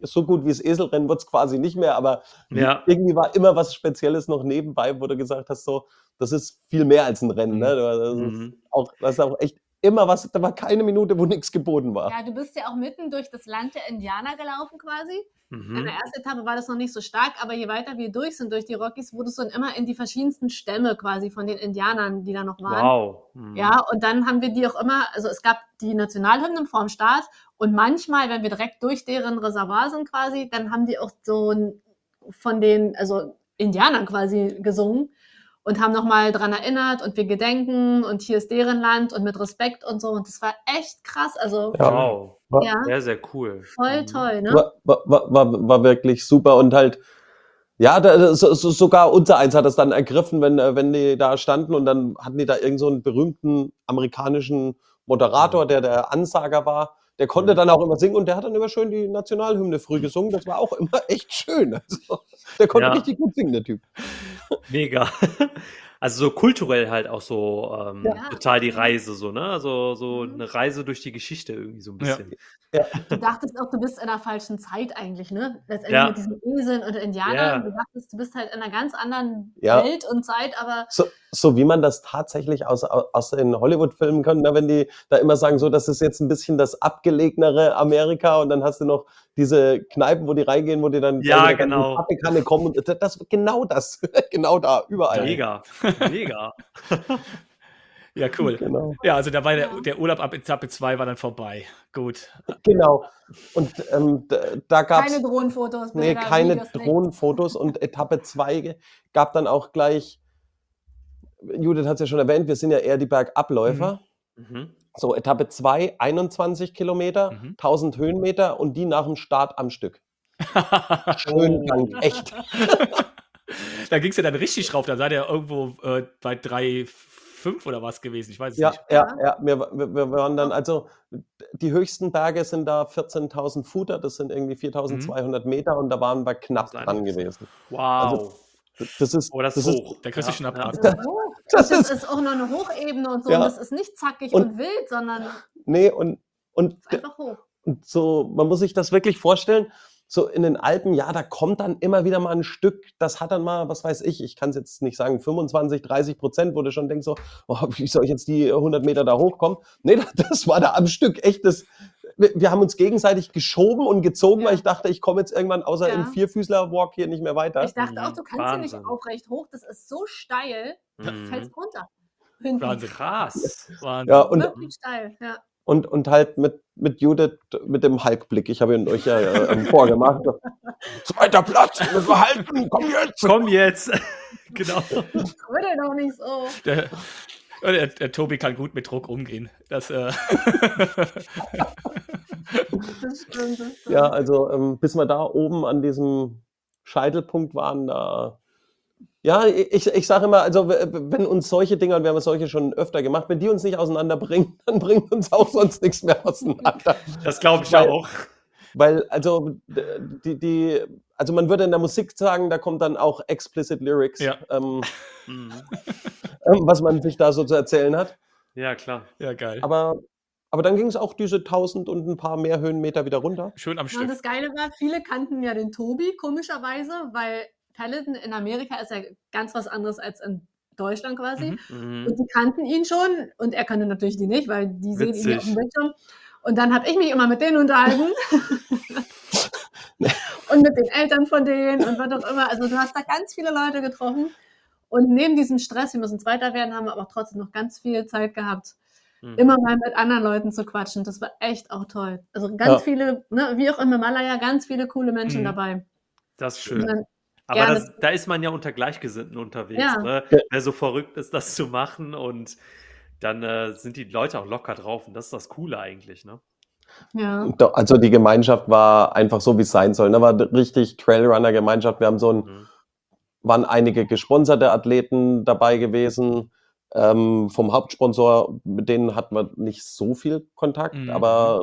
so gut wie das Eselrennen wird es quasi nicht mehr, aber
Ja.
irgendwie war immer was Spezielles noch nebenbei, wo du gesagt hast so, das ist viel mehr als ein Rennen, ne? Das ist
Mhm.
auch das ist auch echt immer was, da war keine Minute, wo nichts geboten war.
Ja, du bist ja auch mitten durch das Land der Indianer gelaufen quasi. In
Mhm.
der ersten Etappe war das noch nicht so stark, aber je weiter wir durch sind durch die Rockies, wurdest du dann immer in die verschiedensten Stämme quasi von den Indianern, die da noch waren.
Wow. Mhm.
Ja, und dann haben wir die auch immer, also es gab die Nationalhymnen vorm Start und manchmal, wenn wir direkt durch deren Reservoir sind quasi, dann haben die auch so ein, von den, also Indianern quasi gesungen und haben nochmal dran erinnert und wir gedenken und hier ist deren Land und mit Respekt und so und das war echt krass, also
Ja.
Wow.
War,
ja,
Sehr, sehr cool.
voll
Mhm.
toll, ne?
war, war, war, war, wirklich super und halt ja, da, so, so, sogar unser eins hat das dann ergriffen, wenn, äh, wenn die da standen und dann hatten die da irgend so einen berühmten amerikanischen Moderator, der der Ansager war. Der konnte dann auch immer singen und der hat dann immer schön die Nationalhymne früh gesungen. Das war auch immer echt schön. Also, der konnte
Ja.
richtig gut singen, der Typ.
Mega. Also so kulturell halt auch so ähm,
Ja.
total die Reise, so, ne? Also so
Mhm.
eine Reise durch die Geschichte irgendwie so ein
Ja.
bisschen.
Du dachtest auch, du bist in der falschen Zeit eigentlich, ne? Letztendlich
Ja.
mit diesen Eseln und Indianern.
Ja.
Du dachtest, du bist halt in einer ganz anderen
Ja.
Welt und Zeit, aber
So, so wie man das tatsächlich aus, aus den Hollywood-Filmen kennt, ne? wenn die da immer sagen, so, das ist jetzt ein bisschen das abgelegenere Amerika und dann hast du noch diese Kneipen, wo die reingehen, wo die dann
Ja, genau.
Kaffeekanne kommen. Und das, das, genau das. genau da, überall.
Mega. Mega.
ja, cool.
Genau.
Ja, also da war der, der Urlaub ab Etappe 2 war dann vorbei. Gut.
genau. Und ähm, da, da gab es
keine Drohnenfotos.
nee,
Bilder,
keine
Videos.
Drohnenfotos und Etappe 2 gab dann auch gleich, Judith hat es ja schon erwähnt, wir sind ja eher die Bergabläufer.
Mhm.
So, Etappe 2, 21 Kilometer,
Mhm.
1000 Höhenmeter und die nach dem Start am Stück. Schön lang, echt.
da ging es ja dann richtig rauf. Da sei der irgendwo äh, bei 3,5 oder was gewesen. Ich weiß es
Ja,
nicht.
ja, ja. Wir, wir, wir waren dann, also die höchsten Berge sind da 14.000 Futter, das sind irgendwie 4.200 Meter und da waren wir knapp dran gewesen.
Wow.
Also, Das ist,
oh, das ist hoch.
Da kriegst du
Ja,
Schnappatmung.
Das ist, hoch.
Das
das
ist-
ist auch noch eine Hochebene und so.
Ja.
Und das ist nicht zackig
Und-
und, wild, sondern
nee, und, und,
ist einfach hoch.
und so, man muss sich das wirklich vorstellen, so in den Alpen, ja, da kommt dann immer wieder mal ein Stück, das hat dann mal, was weiß ich, ich kann es jetzt nicht sagen, 25, 30 Prozent, wo du schon denkst so, oh, wie soll ich jetzt die 100 Meter da hochkommen? Nee, das war da am Stück echt das, wir, wir haben uns gegenseitig geschoben und gezogen,
Ja.
weil ich dachte, ich komme jetzt irgendwann außer
Ja.
im Vierfüßler-Walk hier nicht mehr weiter.
Ich dachte
Mhm.
auch, du kannst hier
Wahnsinn.
nicht aufrecht hoch. Das ist so steil, du
Mhm.
fällst runter. Hinten.
Wahnsinn.
Krass.
Wahnsinn.
Ja, und,
Wirklich steil, ja.
und, und halt mit, mit Judith, mit dem Hulk-Blick. Ich habe ihn euch ja äh, vorgemacht. Zweiter Platz, müssen wir halten, komm jetzt.
Komm jetzt. genau.
Würde doch nicht so.
Der, der, der Tobi kann gut mit Druck umgehen. Das, äh.
Ja, also ähm, bis wir da oben an diesem Scheitelpunkt waren, da. Ja, ich, ich sage immer, also wenn uns solche Dinger, und wir haben solche schon öfter gemacht, wenn die uns nicht auseinanderbringen, dann bringt uns auch sonst nichts mehr auseinander.
Das glaube ich
Weil-
auch.
Weil, also, die, die, also man würde in der Musik sagen, da kommt dann auch explicit Lyrics,
Ja.
ähm,
Mhm.
ähm, was man sich da so zu erzählen hat.
Ja, klar.
Ja, geil.
Aber, aber dann ging es auch diese 1000 und ein paar mehr Höhenmeter wieder runter.
Schön am
Ja, und
Stück.
das Geile war, viele kannten ja den Tobi, komischerweise, weil Peloton in Amerika ist ja ganz was anderes als in Deutschland quasi.
Mhm.
Mhm.
Und die kannten ihn schon und er kannte natürlich die nicht, weil die sehen ihn ja auf dem. Bildschirm. Und dann habe ich mich immer mit denen unterhalten. und mit den Eltern von denen und was auch immer. Also du hast da ganz viele Leute getroffen. Und neben diesem Stress, wir müssen Zweiter werden, haben wir aber trotzdem noch ganz viel Zeit gehabt,
Mhm.
immer mal mit anderen Leuten zu quatschen. Das war echt auch toll. Also ganz
Ja.
viele, ne, wie auch im Himalaya, ganz viele coole Menschen
Mhm.
dabei.
Das ist schön.
dann,
Aber das, da ist man ja unter Gleichgesinnten unterwegs,
Ja.
ne? Wer so verrückt ist, das zu machen und dann äh, sind die Leute auch locker drauf und das ist das Coole eigentlich. Ne?
ja.
Doch, Also die Gemeinschaft war einfach so, wie es sein soll. Ne? War richtig Trailrunner-Gemeinschaft. Wir haben so ein,
Mhm.
Waren einige gesponserte Athleten dabei gewesen. Ähm, vom Hauptsponsor, mit denen hatten wir nicht so viel Kontakt,
Mhm.
aber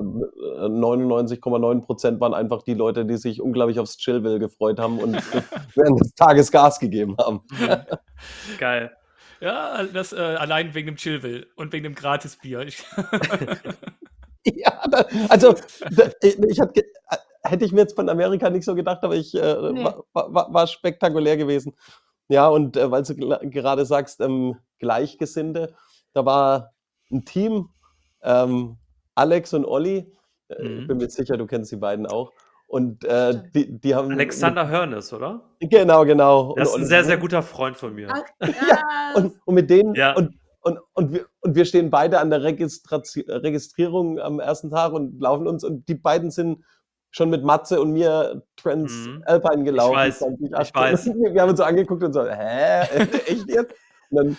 äh, 99,9 Prozent waren einfach die Leute, die sich unglaublich aufs Chillville gefreut haben und während des Tages Gas gegeben haben.
Geil.
Ja, das äh, allein wegen dem Chillville und wegen dem Gratisbier.
Ja, da, also da, ich, ich hatte, äh, hätte ich mir jetzt von Amerika nicht so gedacht, aber ich äh,
Nee.
war, war, war spektakulär gewesen. Ja, und äh, weil du gerade sagst, ähm, Gleichgesinnte, da war ein Team, ähm, Alex und Olli, äh, ich
Mhm.
bin mir sicher, du kennst die beiden auch. Und äh, die, die haben.
Alexander Hörnes, oder?
Genau, genau.
Das ist ein sehr, sehr guter Freund von mir.
Ach, ja,
und, und mit denen
Ja.
und, und, und, wir, und wir stehen beide an der Registration, Registrierung am ersten Tag und laufen uns und die beiden sind schon mit Matze und mir Transalpine gelaufen.
Mhm. weiß,
2018.
ich weiß.
Wir, wir haben uns so angeguckt und so, hä? Echt jetzt? Und dann,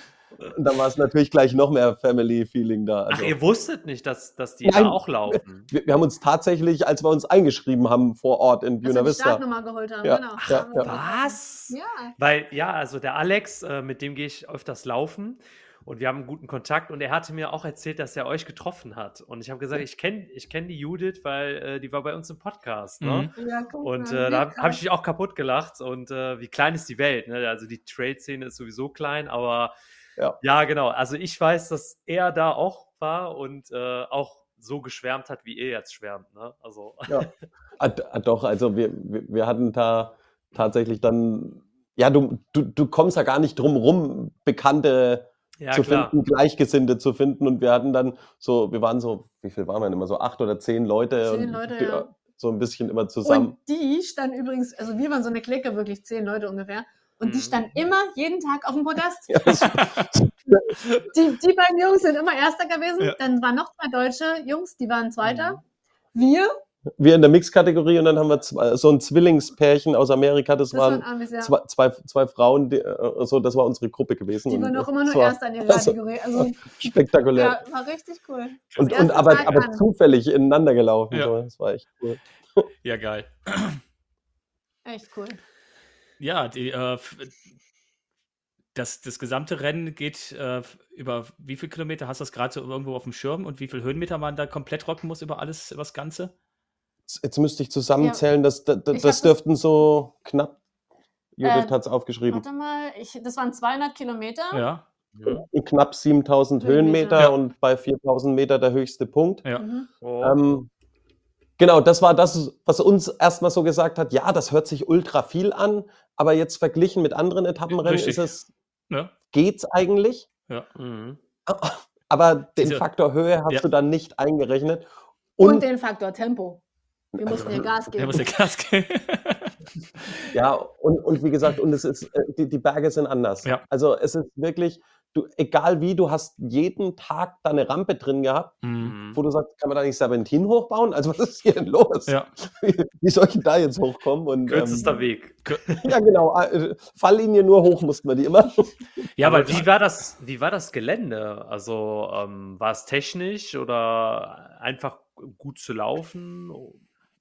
und dann war es natürlich gleich noch mehr Family-Feeling da.
Ach,
Also,
ihr wusstet nicht, dass, dass die
Nein.
da auch laufen.
wir, wir haben uns tatsächlich, als wir uns eingeschrieben haben vor Ort in Buena
die
Vista.
Startnummer geholt haben.
Ja,
genau.
ja, ja.
Was?
Ja.
Weil, ja, also der Alex, äh, mit dem gehe ich öfters laufen und wir haben einen guten Kontakt und er hatte mir auch erzählt, dass er euch getroffen hat. Und ich habe gesagt, ich kenne ich kenn die Judith, weil äh, die war bei uns im Podcast. Ne?
Mhm.
ja
Und äh, da habe ich mich auch kaputt gelacht. Und äh, wie klein ist die Welt? Ne? Also die Trade-Szene ist sowieso klein, aber
Ja.
ja. genau. Also ich weiß, dass er da auch war und äh, auch so geschwärmt hat, wie ihr jetzt schwärmt. Ne? Also
Ja. Ah, ah, doch, also wir, wir, wir hatten da tatsächlich dann, ja, du, du, du kommst ja gar nicht drum rum, Bekannte
ja,
zu
klar.
finden, Gleichgesinnte zu finden. Und wir hatten dann so, wir waren so, wie viel waren wir denn immer? So acht oder zehn Leute.
Zehn Leute,
die,
ja.
So ein bisschen immer zusammen.
Und die standen übrigens, also wir waren so eine Clique, wirklich zehn Leute ungefähr. Und die
Mhm.
standen immer jeden Tag auf dem Podest.
Ja,
Die, die beiden Jungs sind immer Erster gewesen.
Ja.
Dann waren noch zwei deutsche Jungs, die waren Zweiter.
Mhm.
Wir,
wir in der Mixkategorie und dann haben wir zwei, so ein Zwillingspärchen aus Amerika, das,
das waren
waren
Amis, ja.
zwei, zwei, zwei Frauen, die, äh, so, das war unsere Gruppe gewesen.
Die waren auch immer nur
war
Erster in ihrer
also-
Kategorie. Also,
Spektakulär.
ja, war richtig cool.
und, und aber,
Tag
aber
an.
zufällig ineinander gelaufen.
Ja.
So. Das war echt cool.
ja, geil.
Echt cool.
Ja, die, äh, das, das gesamte Rennen geht äh, über wie viele Kilometer? Hast du das gerade so irgendwo auf dem Schirm und wie viele Höhenmeter man da komplett rocken muss über alles, über das Ganze?
Jetzt- müsste ich zusammenzählen, das, das, das
das-
dürften so knapp, Judith
Äh,
hat es aufgeschrieben,
Warte mal, ich, das waren 200 Kilometer.
Ja,
Mhm.
knapp 7000
Höhenmeter.
Höhenmeter
Ja.
und bei 4000 Meter der höchste Punkt.
ja.
Mhm.
Oh.
Ähm, genau, das war das, was uns erstmal so gesagt hat, ja, das hört sich ultra viel an, aber jetzt verglichen mit anderen Etappenrennen
Richtig.
ist es,
Ne?
geht's eigentlich,
Mhm.
aber den Faktor Höhe hast
Ja.
du dann nicht eingerechnet.
Und,
Und,
den Faktor Tempo. Wir mussten hier Gas geben.
muss der Gas geben.
Ja, und, und wie gesagt, und es ist, äh, die, die Berge sind anders.
Ja.
Also es ist wirklich, du, egal wie, du hast jeden Tag da eine Rampe drin gehabt,
Mhm.
Wo du sagst, kann man da nicht Serpentin hochbauen? Also was ist hier denn los?
Ja,
Wie, wie soll ich da jetzt hochkommen? Und,
Kürzester
ähm,
Weg.
Ja, genau. äh, Falllinie nur hoch mussten wir die immer.
ja
Aber wie war das, wie war das Gelände? Also ähm, war es technisch oder einfach gut zu laufen?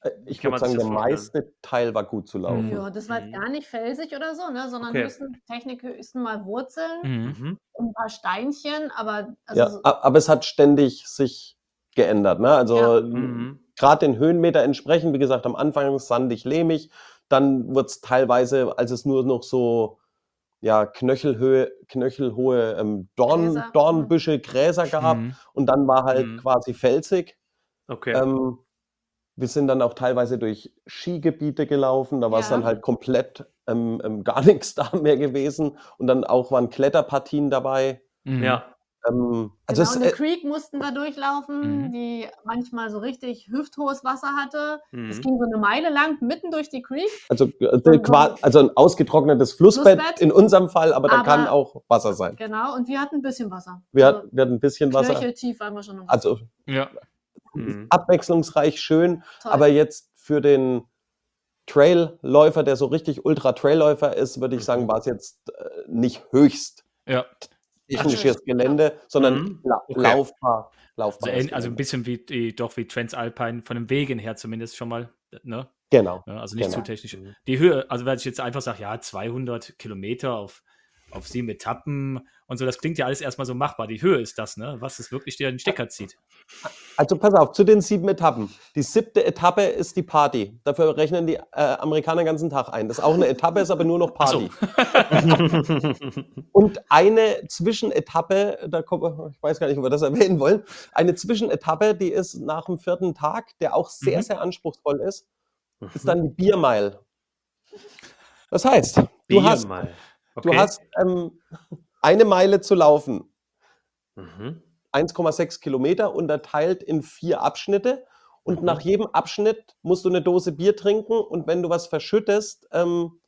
Äh, ich würde sagen, der meiste Teil war gut zu laufen.
Ja, das war jetzt mhm. gar nicht felsig oder so, ne? sondern okay. höchstens Technik höchstens mal Wurzeln mhm. und ein paar Steinchen, aber
also ja, aber es hat ständig sich geändert, ne? Also ja. mhm. gerade den Höhenmeter entsprechend, wie gesagt, am Anfang sandig, lehmig, dann wird es teilweise, als es nur noch so ja, Knöchelhöhe, knöchelhohe ähm, Dorn, Gräser. Dornbüsche, Gräser gab mhm. und dann war halt mhm. quasi felsig.
Okay. Ähm,
wir sind dann auch teilweise durch Skigebiete gelaufen, da war es ja. dann halt komplett ähm, ähm, gar nichts da mehr gewesen. Und dann auch waren Kletterpartien dabei.
Mhm. Ja.
Ähm, also genau, es, eine äh, Creek mussten wir durchlaufen, mhm. die manchmal so richtig hüfthohes Wasser hatte. Es mhm. ging so eine Meile lang mitten durch die Creek.
Also, äh, also ein ausgetrocknetes Flussbett, Flussbett, in unserem Fall, aber da kann auch Wasser sein.
Genau, und wir hatten ein bisschen Wasser.
Wir, also, wir hatten ein bisschen Wasser.
tief waren wir schon. Im
Wasser. Also ja. Mhm. abwechslungsreich, schön, Toll. aber jetzt für den Trailläufer, der so richtig Ultra-Trailläufer ist, würde ich sagen, mhm. war es jetzt äh, nicht höchst
ja.
technisches Gelände, sondern mhm. la okay. laufbar. laufbar
also, also, ein bisschen wie die, doch wie Transalpine von den Wegen her zumindest schon mal. Ne?
Genau.
Ja, also nicht
genau.
zu technisch. Mhm. Die Höhe, also wenn ich jetzt einfach sage, ja, 200 Kilometer auf auf sieben Etappen und so. Das klingt ja alles erstmal so machbar. Die Höhe ist das, ne? Was es wirklich dir den Stecker zieht.
Also pass auf, zu den sieben Etappen. Die siebte Etappe ist die Party. Dafür rechnen die äh, Amerikaner den ganzen Tag ein. Das ist auch eine Etappe, ist aber nur noch Party. So. und eine Zwischenetappe, da kommt, ich weiß gar nicht, ob wir das erwähnen wollen, eine Zwischenetappe, die ist nach dem vierten Tag, der auch sehr, mhm. sehr anspruchsvoll ist, ist dann die Biermeile. Das heißt, du hast, Okay. Du hast ähm, eine Meile zu laufen. Mhm. 1,6 Kilometer unterteilt in vier Abschnitte. Und mhm. nach jedem Abschnitt musst du eine Dose Bier trinken. Und wenn du was verschüttest, ähm,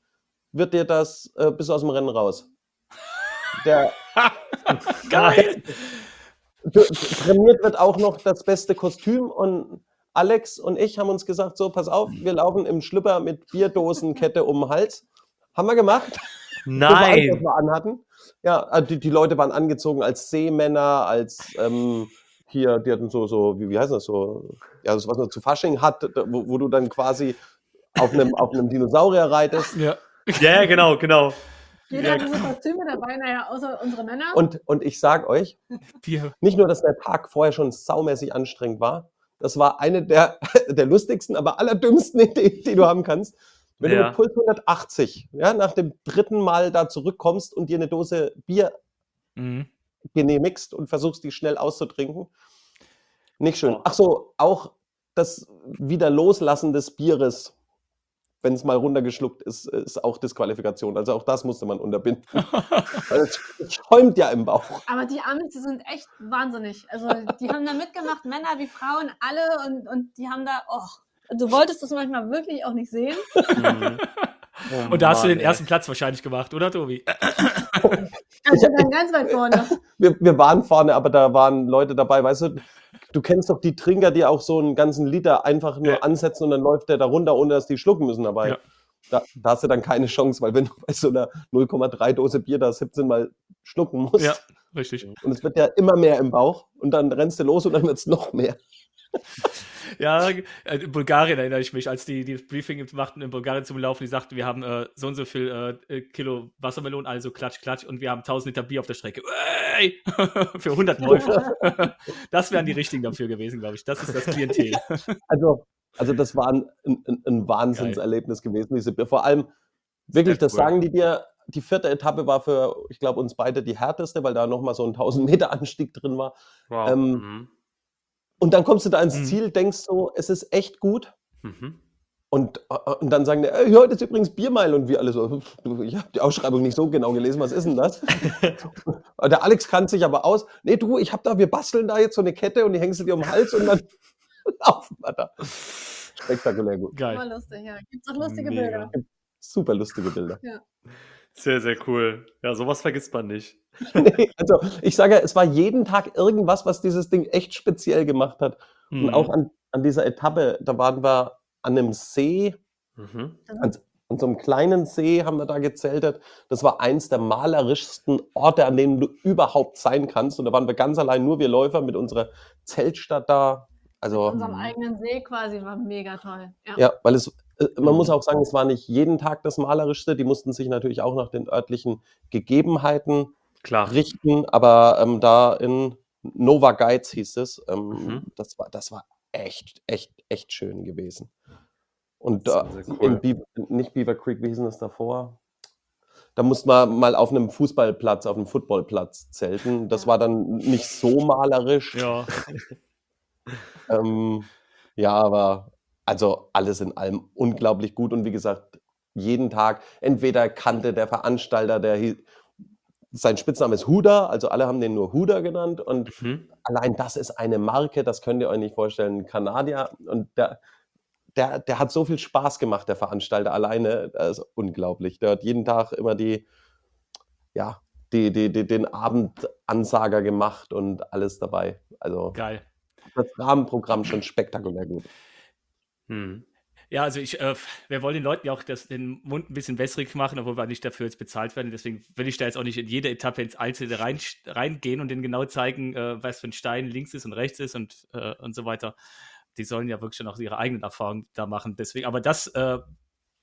wird dir das äh, bis aus dem Rennen raus.
Der, Geil!
Trainiert wird auch noch das beste Kostüm. Und Alex und ich haben uns gesagt: So, pass auf, wir laufen im Schlüpper mit Bierdosenkette um den Hals. Haben wir gemacht.
Nein.
Wir anhatten. Ja, also die, die Leute waren angezogen als Seemänner, als ähm, hier, die hatten so, so wie, wie heißt das so, ja, das, was man zu Fasching hat, wo, wo du dann quasi auf einem, auf einem Dinosaurier reitest.
Ja. Ja, genau, genau.
Jeder hat diese Kostüme dabei, naja, außer unsere Männer.
Und, und ich sag euch, nicht nur, dass der Tag vorher schon saumäßig anstrengend war, das war eine der, der lustigsten, aber allerdümmsten Ideen, die du haben kannst. Wenn ja. du mit Puls 180 ja, nach dem dritten Mal da zurückkommst und dir eine Dose Bier mhm. genehmigst und versuchst, die schnell auszutrinken, nicht schön. Ach so, auch das Wiederloslassen des Bieres, wenn es mal runtergeschluckt ist, ist auch Disqualifikation. Also auch das musste man unterbinden. es schäumt ja im Bauch.
Aber die Amis sind echt wahnsinnig. Also die haben da mitgemacht, Männer wie Frauen, alle und, und die haben da, oh, Du wolltest das manchmal wirklich auch nicht sehen.
Oh und da hast du den ey. ersten Platz wahrscheinlich gemacht, oder Tobi?
Also dann ganz weit vorne.
Wir, wir waren vorne, aber da waren Leute dabei, weißt du, du kennst doch die Trinker, die auch so einen ganzen Liter einfach nur ja. ansetzen und dann läuft der da runter, ohne dass die schlucken müssen dabei. Ja. Da, da, hast du dann keine Chance, weil wenn du bei so einer 0,3 Dose Bier da 17 Mal schlucken musst.
Ja, richtig.
Und es wird ja immer mehr im Bauch und dann rennst du los und dann wird es noch mehr.
Ja, äh, in Bulgarien erinnere ich mich, als die, die das Briefing machten in Bulgarien zum Laufen, die sagten, wir haben äh, so und so viel äh, Kilo Wassermelonen, also klatsch, klatsch, und wir haben 1000 Liter Bier auf der Strecke. Für 100 Läufer. das wären die richtigen dafür gewesen, glaube ich. Das ist das Klientel.
also, also das war ein, ein, ein Wahnsinnserlebnis Geil. gewesen, diese Bier. Vor allem, wirklich, das sagen die dir, die vierte Etappe war für, ich glaube, uns beide die härteste, weil da nochmal so ein 1000 Meter Anstieg drin war. Wow. Ähm, mhm. Und dann kommst du da ins mhm. Ziel, denkst so, es ist echt gut. Mhm. Und, äh, und dann sagen die, hey, heute ist übrigens Biermeil. Und wir alle so, ich habe die Ausschreibung nicht so genau gelesen, was ist denn das? der Alex kann sich aber aus, nee, du, ich habe da, wir basteln da jetzt so eine Kette und die hängst du dir um den Hals und dann laufen wir da. Spektakulär gut.
Geil. Immer lustig, ja. Gibt's auch lustige Mega. Bilder.
Super lustige Bilder.
Ja.
Sehr, sehr cool. Ja, sowas vergisst man nicht.
nee, also ich sage, es war jeden Tag irgendwas, was dieses Ding echt speziell gemacht hat. Mhm. Und auch an, an dieser Etappe, da waren wir an einem See, mhm. an, an so einem kleinen See haben wir da gezeltet. Das war eins der malerischsten Orte, an denen du überhaupt sein kannst. Und da waren wir ganz allein, nur wir Läufer mit unserer Zeltstadt da Also,
Unserem
Mhm.
eigenen See quasi war mega toll. Ja.
ja, weil es, man
Mhm.
muss auch sagen, es war nicht jeden Tag das Malerischste. Die mussten sich natürlich auch nach den örtlichen Gegebenheiten
Klar.
richten, aber ähm, da in Nova Guides hieß es, ähm,
Mhm.
das, war, das war echt, echt, echt schön gewesen. Und da,
cool.
Beaver, nicht Beaver Creek, wie hieß das davor? Da musste man mal auf einem Fußballplatz, auf einem Footballplatz zelten. Das war dann nicht so malerisch.
Ja.
Ähm, ja, aber also alles in allem unglaublich gut und wie gesagt, jeden Tag entweder kannte der Veranstalter, der sein Spitzname ist Huda, also alle haben den nur Huda genannt und
Mhm.
allein das ist eine Marke, das könnt ihr euch nicht vorstellen, Kanadier und der, der, der hat so viel Spaß gemacht, der Veranstalter alleine, das ist unglaublich. Der hat jeden Tag immer die, ja, die, die, die, den Abendansager gemacht und alles dabei. Also
Geil.
das Rahmenprogramm schon spektakulär gut.
Mhm.
Ja, also ich, äh, wir wollen den Leuten ja auch das, den Mund ein bisschen wässrig machen, obwohl wir nicht dafür jetzt bezahlt werden. Deswegen will ich da jetzt auch nicht in jede Etappe ins Einzelne rein, reingehen und denen genau zeigen, äh, was für ein Stein links ist und rechts ist und, äh, und so weiter. Die sollen ja wirklich schon auch ihre eigenen Erfahrungen da machen. Deswegen, aber das, äh,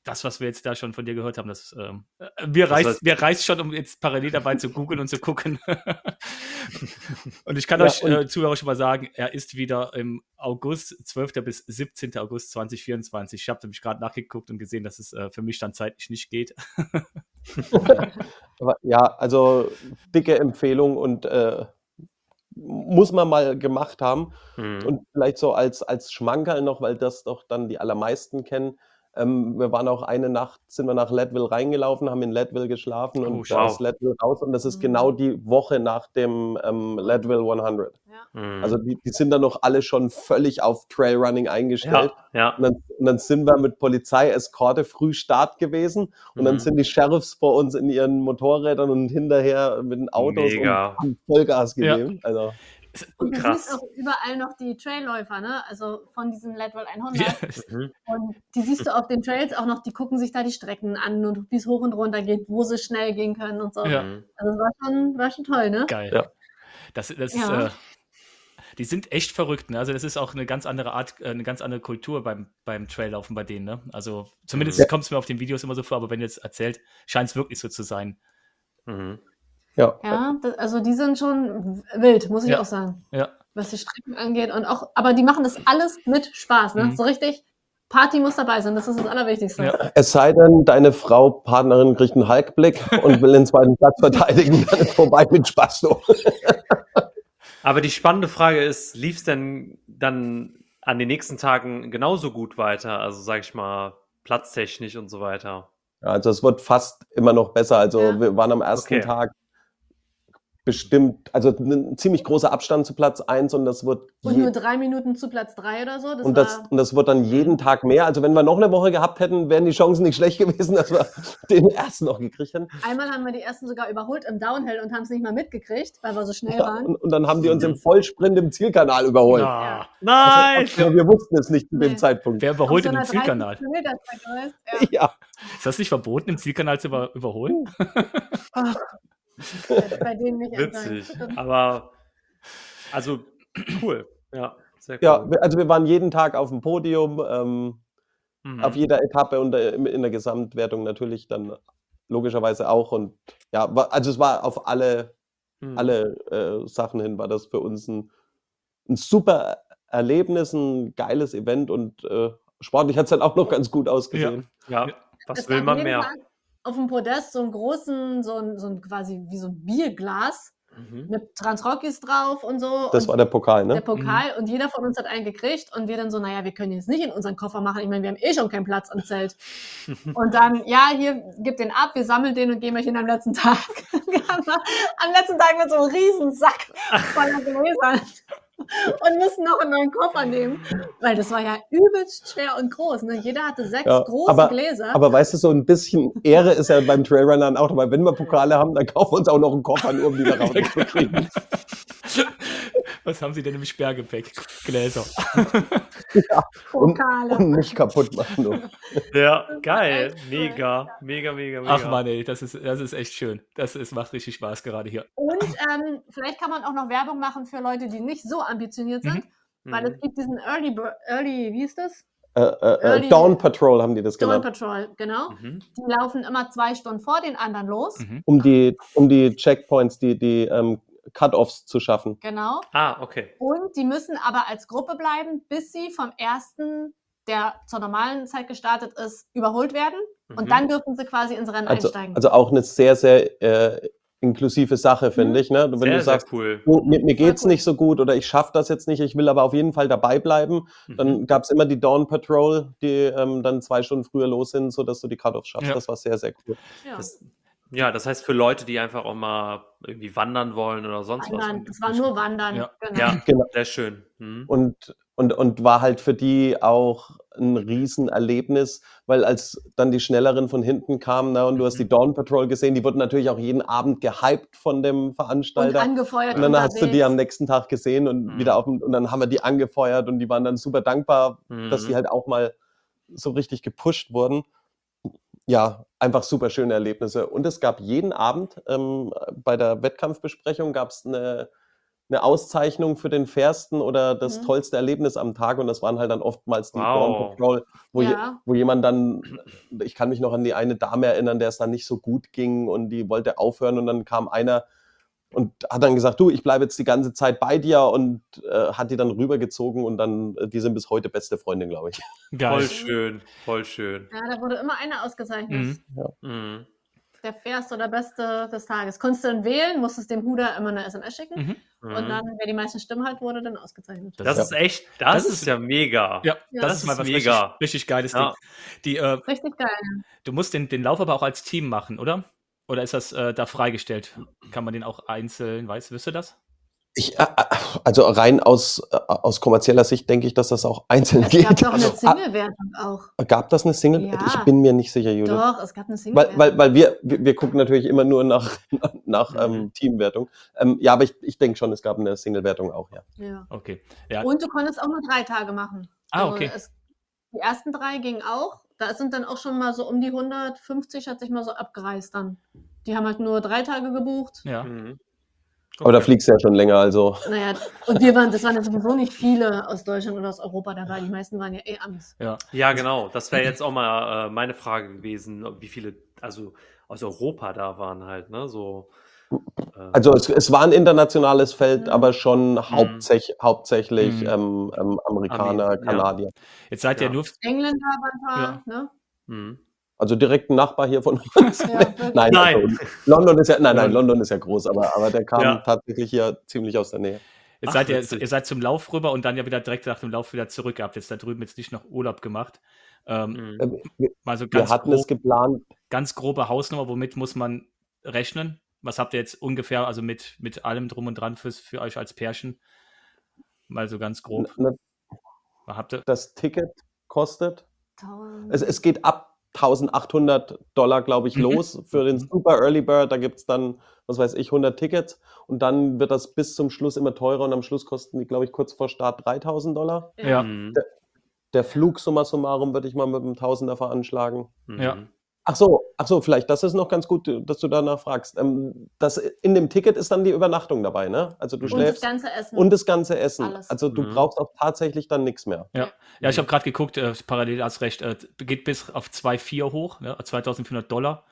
das, was wir jetzt da schon von dir gehört haben, das ähm, äh, mir,
Das
reicht,
heißt-
mir reicht schon, um jetzt parallel dabei zu googeln und zu gucken. und ich kann
Ja,
euch äh, Zuhörer schon mal sagen, er ist wieder im August, 12. bis 17. August 2024. Ich habe nämlich gerade nachgeguckt und gesehen, dass es äh, für mich dann zeitlich nicht geht.
Ja, also dicke Empfehlung und äh, muss man mal gemacht haben.
Mhm.
Und vielleicht so als, als Schmankerl noch, weil das doch dann die allermeisten kennen. Ähm, wir waren auch eine Nacht, sind wir nach Leadville reingelaufen, haben in Leadville geschlafen und
Oh,
da
wow.
ist Leadville raus und das ist
Mhm.
genau die Woche nach dem ähm, Leadville 100.
Mhm.
Also die, die sind dann noch alle schon völlig auf Trailrunning eingestellt.
ja, ja.
Und dann, und dann sind wir mit Polizeieskorte früh Start gewesen und dann
Mhm.
sind die Sheriffs vor uns in ihren Motorrädern und hinterher mit den Autos
Mega.
und haben Vollgas
Ja.
gegeben. Also
Und du
Krass.
siehst auch überall noch die Trailläufer, ne? Also von diesem Leadwell 100.
Ja,
Mhm.
Und die siehst du auf den Trails auch noch, die gucken sich da die Strecken an und wie es hoch und runter geht, wo sie schnell gehen können und so.
Ja.
Mhm.
Also war schon, war schon toll, ne?
Geil.
Ja.
Das, das
Ja.
ist, äh, die sind echt verrückt. Ne? Also das ist auch eine ganz andere Art, äh, eine ganz andere Kultur beim, beim Traillaufen bei denen. Ne? Also zumindest
Ja.
kommt es mir auf den Videos immer so vor, aber wenn ihr jetzt erzählt, scheint es wirklich so zu sein.
Mhm.
Ja,
Ja, das, also die sind schon wild, muss ich
Ja.
auch sagen,
Ja.
was die Strecken angeht. Und auch, aber die machen das alles mit Spaß, ne?
Mhm.
So richtig, Party muss dabei sein, das ist das Allerwichtigste.
Ja.
es sei denn, deine Frau, Partnerin kriegt einen Hulkblick und will den zweiten Platz verteidigen, dann ist vorbei mit Spasto.
Aber die spannende Frage ist, lief es denn dann an den nächsten Tagen genauso gut weiter? Also sag ich mal, platztechnisch und so weiter.
Also es wird fast immer noch besser. Also
Ja.
wir waren am ersten
Okay.
Tag bestimmt, also ein ziemlich großer Abstand zu Platz eins und das wird
Und nur drei Minuten zu Platz drei oder so. Das
und das, und das wird dann jeden Tag mehr. Also wenn wir noch eine Woche gehabt hätten, wären die Chancen nicht schlecht gewesen, dass wir den ersten noch gekriegt hätten.
einmal haben wir die ersten sogar überholt im Downhill und haben es nicht mal mitgekriegt, weil wir so schnell
Ja,
waren.
und, und dann haben die uns im Vollsprint im Zielkanal überholt.
Ah,
Nein!
Aber wir wussten es nicht zu dem
Nee.
Zeitpunkt.
wer überholt
Auf
in
so
den Zielkanal?
30 Kilometer Strecke, weißt du? Ja.
Ja,
Ist das nicht verboten, im Zielkanal zu über überholen?
Ach, bei denen nicht
Witzig.
anfangen.
Aber, also, cool. Ja, sehr cool.
ja, wir- also wir waren jeden Tag auf dem Podium, ähm,
Mhm.
auf jeder Etappe und äh, in der Gesamtwertung natürlich dann logischerweise auch. Und ja, also es war auf alle,
Mhm.
alle äh, Sachen hin, war das für uns ein, ein super Erlebnis, ein geiles Event und äh, sportlich hat es dann auch noch ganz gut ausgesehen.
Ja,
Ja.
was
Es
will man mehr?
Tag Auf dem Podest so einen großen, so ein, so ein quasi wie so ein Bierglas
Mhm.
mit Transrockies drauf und so.
Das
und
war der Pokal,
der
ne?
Pokal und jeder von uns hat einen gekriegt und wir dann so, naja, wir können jetzt nicht in unseren Koffer machen. Ich meine, wir haben eh schon keinen Platz am Zelt. Und dann, ja, hier, gib den ab, wir sammeln den und gehen euch hin am letzten Tag. Wir haben da am letzten Tag mit so einem riesen Sack voller Gläsern und mussten noch einen neuen Koffer nehmen, weil das war ja übelst schwer und groß. Ne? Jeder hatte sechs
Ja,
große
aber-
Gläser.
Aber weißt du, so ein bisschen Ehre ist ja beim Trailrunnern auch dabei. Wenn wir Pokale haben, dann kaufen wir uns auch noch einen Koffer, nur um die da rauszukriegen.
Was haben sie denn im Sperrgepäck? Gläser.
und-
Pokale.
Und nicht kaputt machen.
Ja, geil. Mega, mega, mega, mega.
Ach man, ey, das ist, das ist echt schön. Das ist, macht richtig Spaß gerade hier.
Und ähm, vielleicht kann man auch noch Werbung machen für Leute, die nicht so ambitioniert sind.
Mhm.
weil es
Mhm.
gibt diesen Early, Early, wie ist das?
Äh, äh, äh, Dawn Patrol haben die das
Dawn
genannt.
Patrol, genau.
Mhm.
Die laufen immer zwei Stunden vor den anderen los.
Mhm.
Um die, um die Checkpoints, die, die ähm, Cut-Offs zu schaffen.
Genau.
Ah, okay.
Und die müssen aber als Gruppe bleiben, bis sie vom ersten, der zur normalen Zeit gestartet ist, überholt werden. Und
Mhm.
dann dürfen sie quasi ins Rennen
Also,
einsteigen.
also auch eine sehr, sehr äh, inklusive Sache, finde
Mhm.
ich. Ne? Wenn
sehr,
du sagst,
cool.
du, mir, mir geht's
cool.
nicht so gut oder ich schaffe das jetzt nicht, ich will aber auf jeden Fall dabei bleiben,
Mhm.
dann gab's immer die Dawn Patrol, die ähm, dann zwei Stunden früher los sind, sodass du die Cut-Offs schaffst.
Ja.
Das war sehr, sehr cool.
ja.
Das, ja, das heißt für Leute, die einfach auch mal irgendwie wandern wollen oder sonst was.
Wandern. Das war nur Wandern.
Ja.
Genau.
Ja,
Genau.
sehr schön. Mhm.
Und, und, und war halt für die auch ein Riesenerlebnis, weil als dann die Schnelleren von hinten kamen na, und du hast die
Mhm.
Dawn Patrol gesehen, die wurden natürlich auch jeden Abend gehypt von dem
Und
Veranstalter.
angefeuert
Und dann hast du die am
unterwegs.
nächsten Tag gesehen und
Mhm.
wieder auf und dann haben wir die angefeuert und die waren dann super dankbar, dass
Mhm.
die halt auch mal so richtig gepusht wurden. Ja, einfach super schöne Erlebnisse. Und es gab jeden Abend ähm, bei der Wettkampfbesprechung gab es eine, eine Auszeichnung für den fairsten oder das
Mhm.
tollste Erlebnis am Tag. Und das waren halt dann oftmals die
Wow.
Patrol, wo, je,
Ja.
wo jemand dann, ich kann mich noch an die eine Dame erinnern, der es dann nicht so gut ging und die wollte aufhören und dann kam einer und hat dann gesagt, du, ich bleibe jetzt die ganze Zeit bei dir und äh, hat die dann rübergezogen und dann, äh, die sind bis heute beste Freundin, glaube ich.
Geil.
Voll schön, voll schön.
Ja, da wurde immer einer ausgezeichnet.
Mhm.
Mhm.
Der fairste oder beste des Tages. Konntest du dann wählen, musstest dem Huder immer eine SMS schicken.
Mhm.
Und
Mhm.
dann, wer die meisten Stimmen hat, wurde dann ausgezeichnet.
Das
Ja.
ist echt, das,
Das
ist,
ist-
ja mega.
Ja,
Ja.
das,
Das
ist mal was
mega.
richtig, richtig geiles
Ja.
Ding. Die, äh,
Richtig geil.
du musst den, den Lauf aber auch als Team machen, oder? Oder ist das äh, da freigestellt? Kann man den auch einzeln, weißt wisst du das?
Ich, äh, äh, also rein aus, äh, aus kommerzieller Sicht denke ich, dass das auch einzeln
Es
geht.
gab doch eine
Also,
Single-Wertung auch.
ah, gab das eine Single?
Ja.
Ich bin mir nicht sicher, Judith.
Doch, es gab eine
Weil,
Single-Wertung.
weil, weil wir, wir, wir gucken natürlich immer nur nach, nach
Mhm.
ähm, Teamwertung. Ähm, ja, aber ich, ich denke schon, es gab eine Single-Wertung auch, ja.
ja.
Okay. Ja.
Und du konntest auch nur drei Tage machen.
Ah, okay.
es, die ersten drei gingen auch. Da sind dann auch schon mal so um die 150, hat sich mal so abgereist dann. Die haben halt nur drei Tage gebucht.
ja.
Mhm.
Aber da
Okay.
fliegst du ja schon länger, also.
Naja, und wir waren, das waren ja sowieso nicht viele aus Deutschland oder aus Europa dabei. Die meisten waren ja eh Amis.
ja.
Ja, genau. Das wäre jetzt auch mal äh, meine Frage gewesen, wie viele, also aus Europa da waren halt, ne? So. Äh,
Also es, es war ein internationales Feld,
Mhm.
aber schon hauptsäch, hauptsächlich
Mhm.
ähm, ähm, Amerikaner,
ja.
Kanadier.
Jetzt seid ihr
Ja.
nur.
Engländer waren ein paar, ne?
mhm.
Also direkt ein Nachbar hier von uns.
Ja,
nein,
Nein.
Also, London ist ja, nein, nein. London ist ja groß, aber, aber der kam
Ja.
tatsächlich hier ziemlich aus der Nähe.
Jetzt
Ach,
seid ihr, ihr seid zum Lauf rüber und dann ja wieder direkt nach dem Lauf wieder zurück. Ihr habt jetzt da drüben jetzt nicht noch Urlaub gemacht. Ähm,
Mhm.
Äh, Wir,
mal so
wir hatten es
grob,
geplant,
ganz grobe Hausnummer, womit muss man rechnen? Was habt ihr jetzt ungefähr, also mit, mit allem drum und dran fürs, für euch als Pärchen? Mal so ganz grob.
n-
Was habt ihr?
das Ticket kostet. Es, es geht ab 1800 Dollar, glaube ich,
Mhm.
los für den Super Early Bird. Da gibt es dann, was weiß ich, 100 Tickets und dann wird das bis zum Schluss immer teurer und am Schluss kosten die, glaube ich, kurz vor Start 3000 Dollar.
Ja.
Mhm.
Der Flug summa summarum würde ich mal mit einem Tausender veranschlagen.
Mhm.
Ja.
Ach so, ach so, vielleicht, das ist noch ganz gut, dass du danach fragst. Ähm, das, in dem Ticket ist dann die Übernachtung dabei, ne? Also du
Und das
schläfst
ganze Essen.
und das ganze Essen.
Alles.
Also du
Mhm.
brauchst auch tatsächlich dann nichts mehr.
Ja, ich habe gerade geguckt, äh, parallel hast recht, äh, geht bis auf 2,4 hoch, ne, 2400 Dollar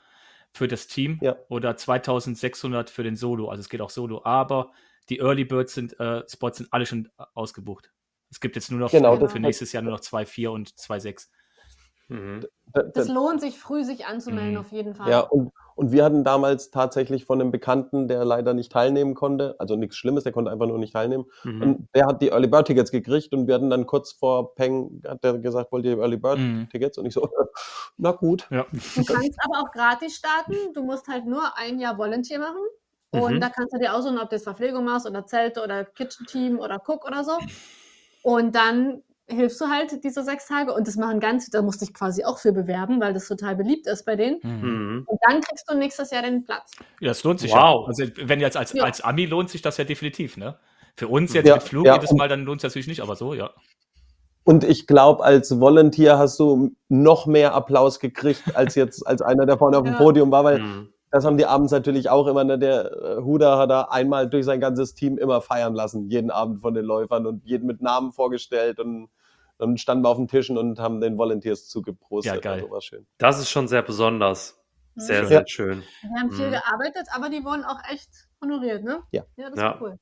für das Team
Ja.
oder 2600 für den Solo. Also es geht auch Solo, aber die Early Birds sind, äh, Spots sind alle schon ausgebucht. Es gibt jetzt nur noch
Genau,
für, für nächstes Jahr nur noch 2,4 und 2,6.
Mhm.
Da-
das
da-
lohnt sich, früh sich anzumelden,
Mhm.
auf jeden Fall.
Ja, und, und wir hatten damals tatsächlich von einem Bekannten, der leider nicht teilnehmen konnte, also nichts Schlimmes, der konnte einfach nur nicht teilnehmen.
Mhm.
Und der hat die Early Bird Tickets gekriegt und wir hatten dann kurz vor Peng, hat der gesagt, wollt ihr Early Bird
Mhm.
Tickets? Und ich so, na gut.
Ja.
Du kannst aber auch gratis starten. Du musst halt nur ein Jahr Volunteer machen. Und
Mhm.
da kannst du dir aussuchen, ob du jetzt Verpflegung machst oder Zelte oder Kitchen Team oder Cook oder so. Und dann hilfst du halt diese sechs Tage. Und das machen ganz, da musst du dich quasi auch für bewerben, weil das total beliebt ist bei denen.
Mhm.
Mhm.
Und dann kriegst du nächstes Jahr den Platz.
Ja, das lohnt sich
Wow.
ja. Also wenn jetzt als,
Ja.
als Ami lohnt sich das ja definitiv, ne? Für uns jetzt
Ja,
mit Flug
ja,
jedes
und-
Mal, dann lohnt es natürlich nicht, aber so, ja.
Und ich glaube, als Volunteer hast du noch mehr Applaus gekriegt, als jetzt als einer, der vorne auf dem
Ja.
Podium war, weil
Mhm.
Das haben die abends natürlich auch immer. Ne? Der äh, Huda hat da einmal durch sein ganzes Team immer feiern lassen, jeden Abend von den Läufern und jeden mit Namen vorgestellt und dann standen wir auf den Tischen und haben den Volunteers zugeprostet.
Ja, geil.
Also war schön.
Das ist schon sehr besonders. Sehr,
Ja.
sehr schön.
Die haben viel
Mhm.
gearbeitet, aber die wurden auch echt honoriert, ne?
Ja.
Ja, das
Ja.
war cool.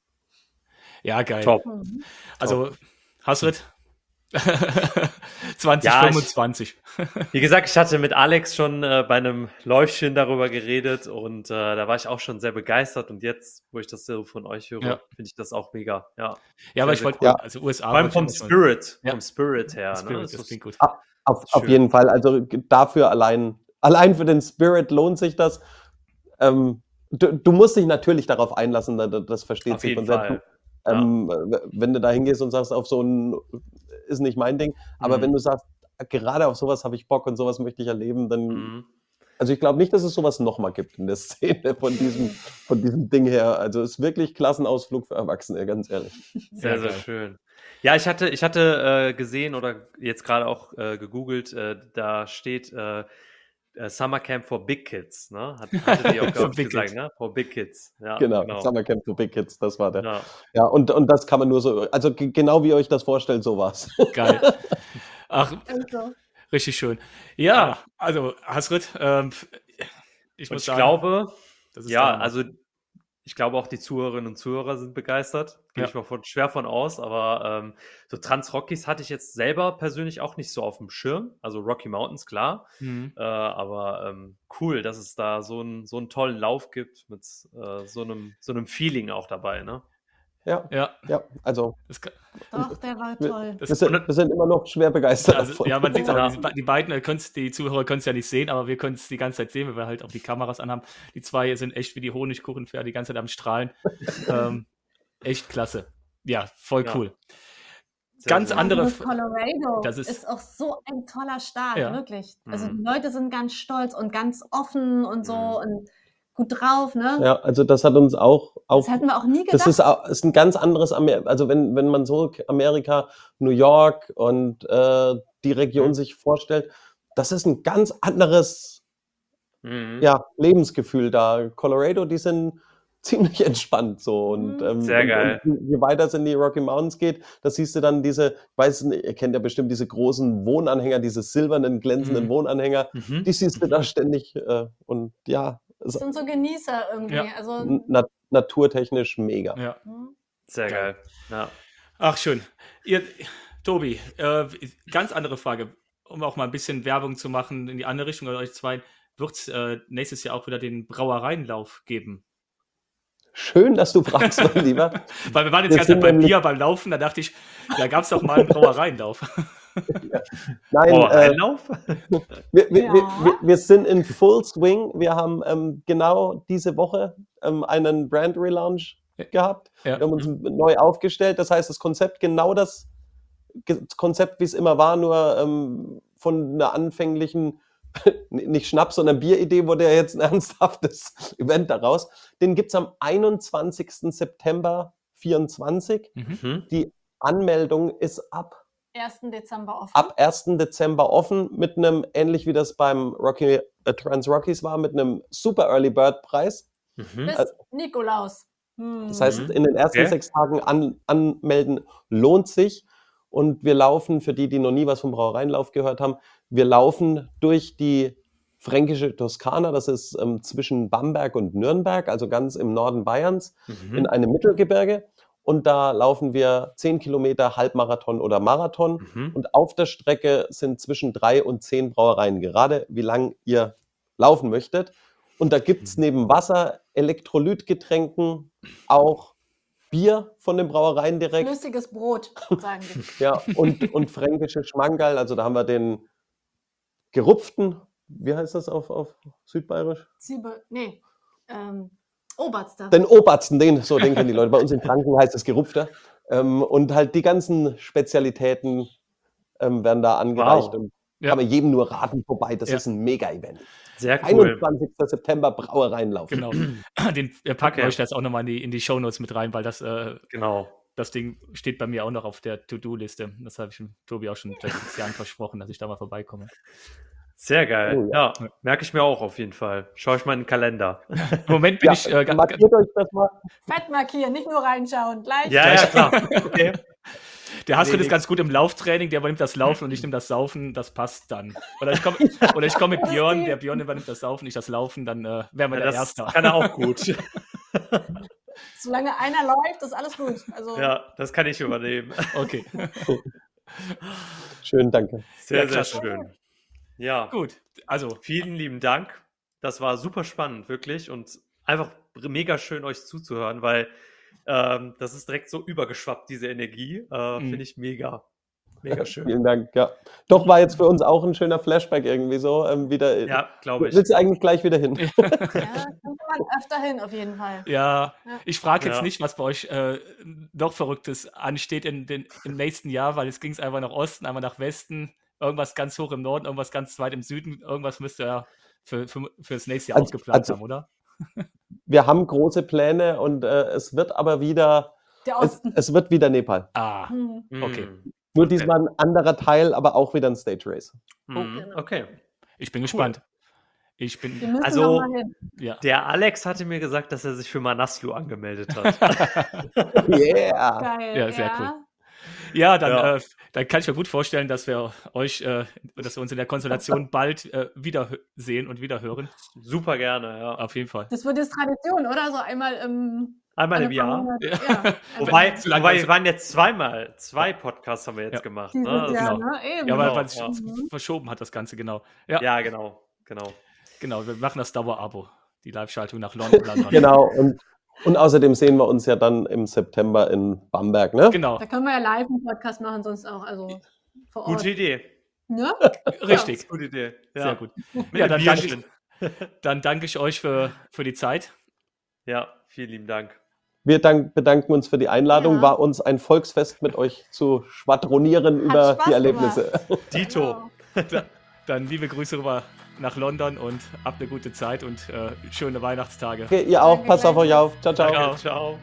Ja, geil.
Top.
Mhm.
Also, Hasrit? 2025.
Wie gesagt, ich hatte mit Alex schon äh, bei einem Läufchen darüber geredet und äh, da war ich auch schon sehr begeistert. Und jetzt, wo ich das so von euch höre,
Ja.
finde ich das auch mega. Ja.
ja, aber ich wollte,
cool. Ja.
also USA.
Vor allem vom
ich
Spirit,
Ja.
vom Spirit her.
Spirit,
ne?
das
ist-
klingt gut.
Auf, auf
Schön.
jeden Fall. Also dafür allein, allein für den Spirit lohnt sich das. Ähm, du, du musst dich natürlich darauf einlassen, da- da- das versteht
Auf
sich von selbst. Ähm, Wenn du da hingehst und sagst, auf so ein ist nicht mein Ding, aber
Mhm.
wenn du sagst, gerade auf sowas habe ich Bock und sowas möchte ich erleben, dann,
Mhm.
also ich glaube nicht, dass es sowas nochmal gibt in der Szene von diesem, von diesem Ding her. Also es ist wirklich Klassenausflug für Erwachsene, ganz ehrlich.
Sehr, sehr schön. Ja, ich hatte, ich hatte äh, gesehen oder jetzt gerade auch äh, gegoogelt, äh, da steht äh, Summer Camp for Big Kids, ne? Hat, hatte die auch,
For Big
gesagt,
Kids.
ne? For Big Kids. Ja,
Genau, Summer Camp to Big Kids, das war der.
Ja.
Ja, und, und das kann man nur so, also genau wie ihr euch das vorstellt, so war's.
Geil. Ach,
Also,
richtig schön. Ja, also, Hasrit, ähm, ich
Und
muss
ich
sagen,
glaube,
das ist
ja, also ich glaube auch die Zuhörerinnen und Zuhörer sind begeistert. Gehe
Ja.
ich mal von, schwer von aus, aber ähm, so Trans-Rockies hatte ich jetzt selber persönlich auch nicht so auf dem Schirm. Also Rocky Mountains, klar.
Mhm.
Äh, aber ähm, cool, dass es da so, ein, so einen tollen Lauf gibt mit äh, so, einem, so einem Feeling auch dabei, ne?
Ja,
Ja,
ja, also
das, kann-
doch, der war toll.
wir sind, wir sind immer noch schwer begeistert
Also,
davon.
ja, man sieht
Ja.
auch, die, die beiden, könnt's, die Zuhörer können es ja nicht sehen, aber wir können es die ganze Zeit sehen, weil wir halt auch die Kameras anhaben. Die zwei sind echt wie die Honigkuchenpferde, die ganze Zeit am Strahlen. ähm, echt klasse. Ja, voll
Ja.
cool.
Sehr,
Ganz
sehr
andere
Also Colorado
das
ist,
ist-
auch so ein toller Start,
Ja.
wirklich. Also
Mhm.
die Leute sind ganz stolz und ganz offen und so
Mhm.
und gut drauf, ne?
Ja, also das hat uns auch, auch
Das hätten wir auch nie gedacht.
das ist, ist ein ganz anderes Amerika, also wenn, wenn man so Amerika, New York und äh, die Region
Mhm.
sich vorstellt, das ist ein ganz anderes
Mhm.
ja, Lebensgefühl da. Colorado, die sind ziemlich entspannt so und
Mhm.
ähm,
Sehr
und,
geil.
Und je weiter es in die Rocky Mountains geht, da siehst du dann diese, ich weiß nicht, ihr kennt ja bestimmt diese großen Wohnanhänger, diese silbernen glänzenden
Mhm.
Wohnanhänger,
Mhm.
die siehst du da ständig äh, und ja,
das sind so Genießer irgendwie.
Ja.
Also,
na naturtechnisch mega.
Ja.
hm.
Sehr
Geil.
geil. Ja.
Ach, schön. Ihr, Tobi, äh, ganz andere Frage, um auch mal ein bisschen Werbung zu machen in die andere Richtung, oder euch zwei, wird es äh, nächstes Jahr auch wieder den Brauereienlauf geben?
Schön, dass du fragst, mein Lieber.
Weil wir waren jetzt ganz
sind
beim Bier, beim Laufen, da dachte ich, da gab es doch mal einen Brauereienlauf.
Nein,
Oh,
äh, wir, wir,
Ja.
wir, wir, sind in Full Swing. Wir haben ähm, genau diese Woche ähm, einen Brand Relaunch gehabt.
Ja.
Wir haben uns neu aufgestellt. Das heißt, das Konzept genau das Konzept, wie es immer war, nur ähm, von einer anfänglichen, nicht Schnaps, sondern Bieridee wurde ja jetzt ein ernsthaftes Event daraus. Den gibt es am 21. September 24.
Mhm.
Mhm.
Die Anmeldung ist ab
1. Dezember offen.
ab 1. Dezember offen mit einem, ähnlich wie das beim Rocky, äh, Trans Rockies war, mit einem Super Early Bird Preis.
Mhm.
Bis
also-
Nikolaus. Hm.
Das heißt,
Mhm.
in den ersten
Okay.
sechs Tagen an, anmelden lohnt sich. Und wir laufen, für die, die noch nie was vom Brauereienlauf gehört haben, wir laufen durch die fränkische Toskana, das ist ähm, zwischen Bamberg und Nürnberg, also ganz im Norden Bayerns,
Mhm.
in einem Mittelgebirge. Und da laufen wir 10 Kilometer Halbmarathon oder Marathon.
Mhm.
Und auf der Strecke sind zwischen drei und zehn Brauereien, gerade wie lang ihr laufen möchtet. Und da gibt's neben Wasser, Elektrolytgetränken auch Bier von den Brauereien direkt.
Flüssiges Brot, sagen die.
Ja, und, und fränkische Schmankerl. Also da haben wir den gerupften, wie heißt das auf, auf Südbayerisch?
Zwiebel, nee, ähm, Oberster.
Den Obersten, den, so den kennen die Leute. Bei uns in Franken heißt es gerupfter. Ähm, und halt die ganzen Spezialitäten ähm, werden da angereicht.
Wow.
Und
Ja.
kann man jedem nur raten vorbei. Das
Ja.
ist ein Mega-Event.
Sehr cool.
21. September Brauereienlauf.
Genau. Den, wir packen
Okay.
euch das auch nochmal in die, in die Shownotes mit rein, weil das, äh,
Genau.
das Ding steht bei mir auch noch auf der To-Do-Liste. Das habe ich dem Tobi auch schon seit sechs Jahren versprochen, dass ich da mal vorbeikomme.
Sehr geil.
Oh,
ja, merke ich mir auch auf jeden Fall. Schaue ich mal in den Kalender.
Im Moment bin
Ja,
ich äh, ga- ga-
markiert euch das mal.
Fett markieren, nicht nur reinschauen. Gleich.
Ja, ja, klar. Okay.
Der Haskell
Nee,
ist ganz gut im Lauftraining, der übernimmt das Laufen und ich nehme das Saufen, das passt dann. Oder ich komme oder ich komme mit Björn, der Björn übernimmt das Saufen, ich das Laufen, dann äh, wären wir
Ja,
der
das
Erste.
kann er auch gut.
Solange einer läuft, ist alles gut. Also,
Ja, das kann ich übernehmen.
Okay,
Schön, danke.
Sehr,
Ja,
sehr schön. Ja,
gut. Also,
vielen lieben Dank. Das war super spannend, wirklich. Und einfach mega schön, euch zuzuhören, weil ähm, das ist direkt so übergeschwappt, diese Energie. Äh,
Mhm.
Finde ich mega. Mega schön.
Vielen Dank. Ja. Doch war jetzt für uns auch ein schöner Flashback irgendwie so. Ähm, wieder,
Ja, glaube ich.
Willst du eigentlich gleich wieder hin?
ja, könnte man öfter hin, auf jeden Fall.
ja,
Ja.
ich frage jetzt
Ja.
nicht, was bei euch äh, noch Verrücktes ansteht in den, im nächsten Jahr, weil jetzt ging es einmal nach Osten, einmal nach Westen, irgendwas ganz hoch im Norden, irgendwas ganz weit im Süden, irgendwas müsst ihr ja für, für, für das nächste Jahr
Also-
auch geplant
also-
haben, oder?
Wir haben große Pläne und äh, es wird aber wieder,
Der
es,
Osten.
es wird wieder Nepal.
Ah,
Hm.
okay.
Mm,
Nur
Okay.
diesmal ein anderer Teil, aber auch wieder ein Stage Race.
genau.
Okay.
ich bin gespannt. Ich
Wir
bin,
Also-
noch mal hin.
ja.
Der Alex hatte mir gesagt, dass er sich für Manaslu angemeldet hat.
Yeah!
Geil.
Ja, sehr cool. Ja, dann,
Ja.
Äh, dann kann ich mir gut vorstellen, dass wir euch, äh, dass wir uns in der Konstellation bald äh, wieder hö- sehen und wieder hören.
Super gerne, ja.
Auf jeden Fall.
Das wird jetzt Tradition, oder? So einmal im,
Einmal im Jahr.
Ja.
Ja.
Wobei, wobei
also-
wir waren jetzt zweimal, zwei Podcasts haben wir jetzt
Ja.
gemacht. Ne?
Jahr,
genau.
ne? Eben.
Ja, weil
Genau,
es
ja.
Mhm.
verschoben hat, das Ganze, genau. Ja,
Ja, genau, genau.
genau. Wir machen das Dauerabo. Die Live-Schaltung nach London. London.
Genau. Und, und außerdem sehen wir uns ja dann im September in Bamberg, ne?
Genau,
Da können wir ja live einen Podcast machen, sonst auch also vor Ort.
Gute Idee.
Ne?
richtig.
Gute Idee. Ja.
Sehr gut.
Mit
Ja, dann danke, ich, dann danke ich euch für, für die Zeit.
Ja, vielen lieben Dank.
Wir dank, bedanken uns für die Einladung.
Ja.
War uns ein Volksfest mit euch zu schwadronieren über
Spaß
die Erlebnisse.
Dito.
Genau.
Dann liebe Grüße rüber nach London und habt eine gute Zeit und äh, schöne Weihnachtstage.
Okay, ihr auch.
Danke
Passt auf euch auf. Ciao, ciao.
Ciao.
Ciao.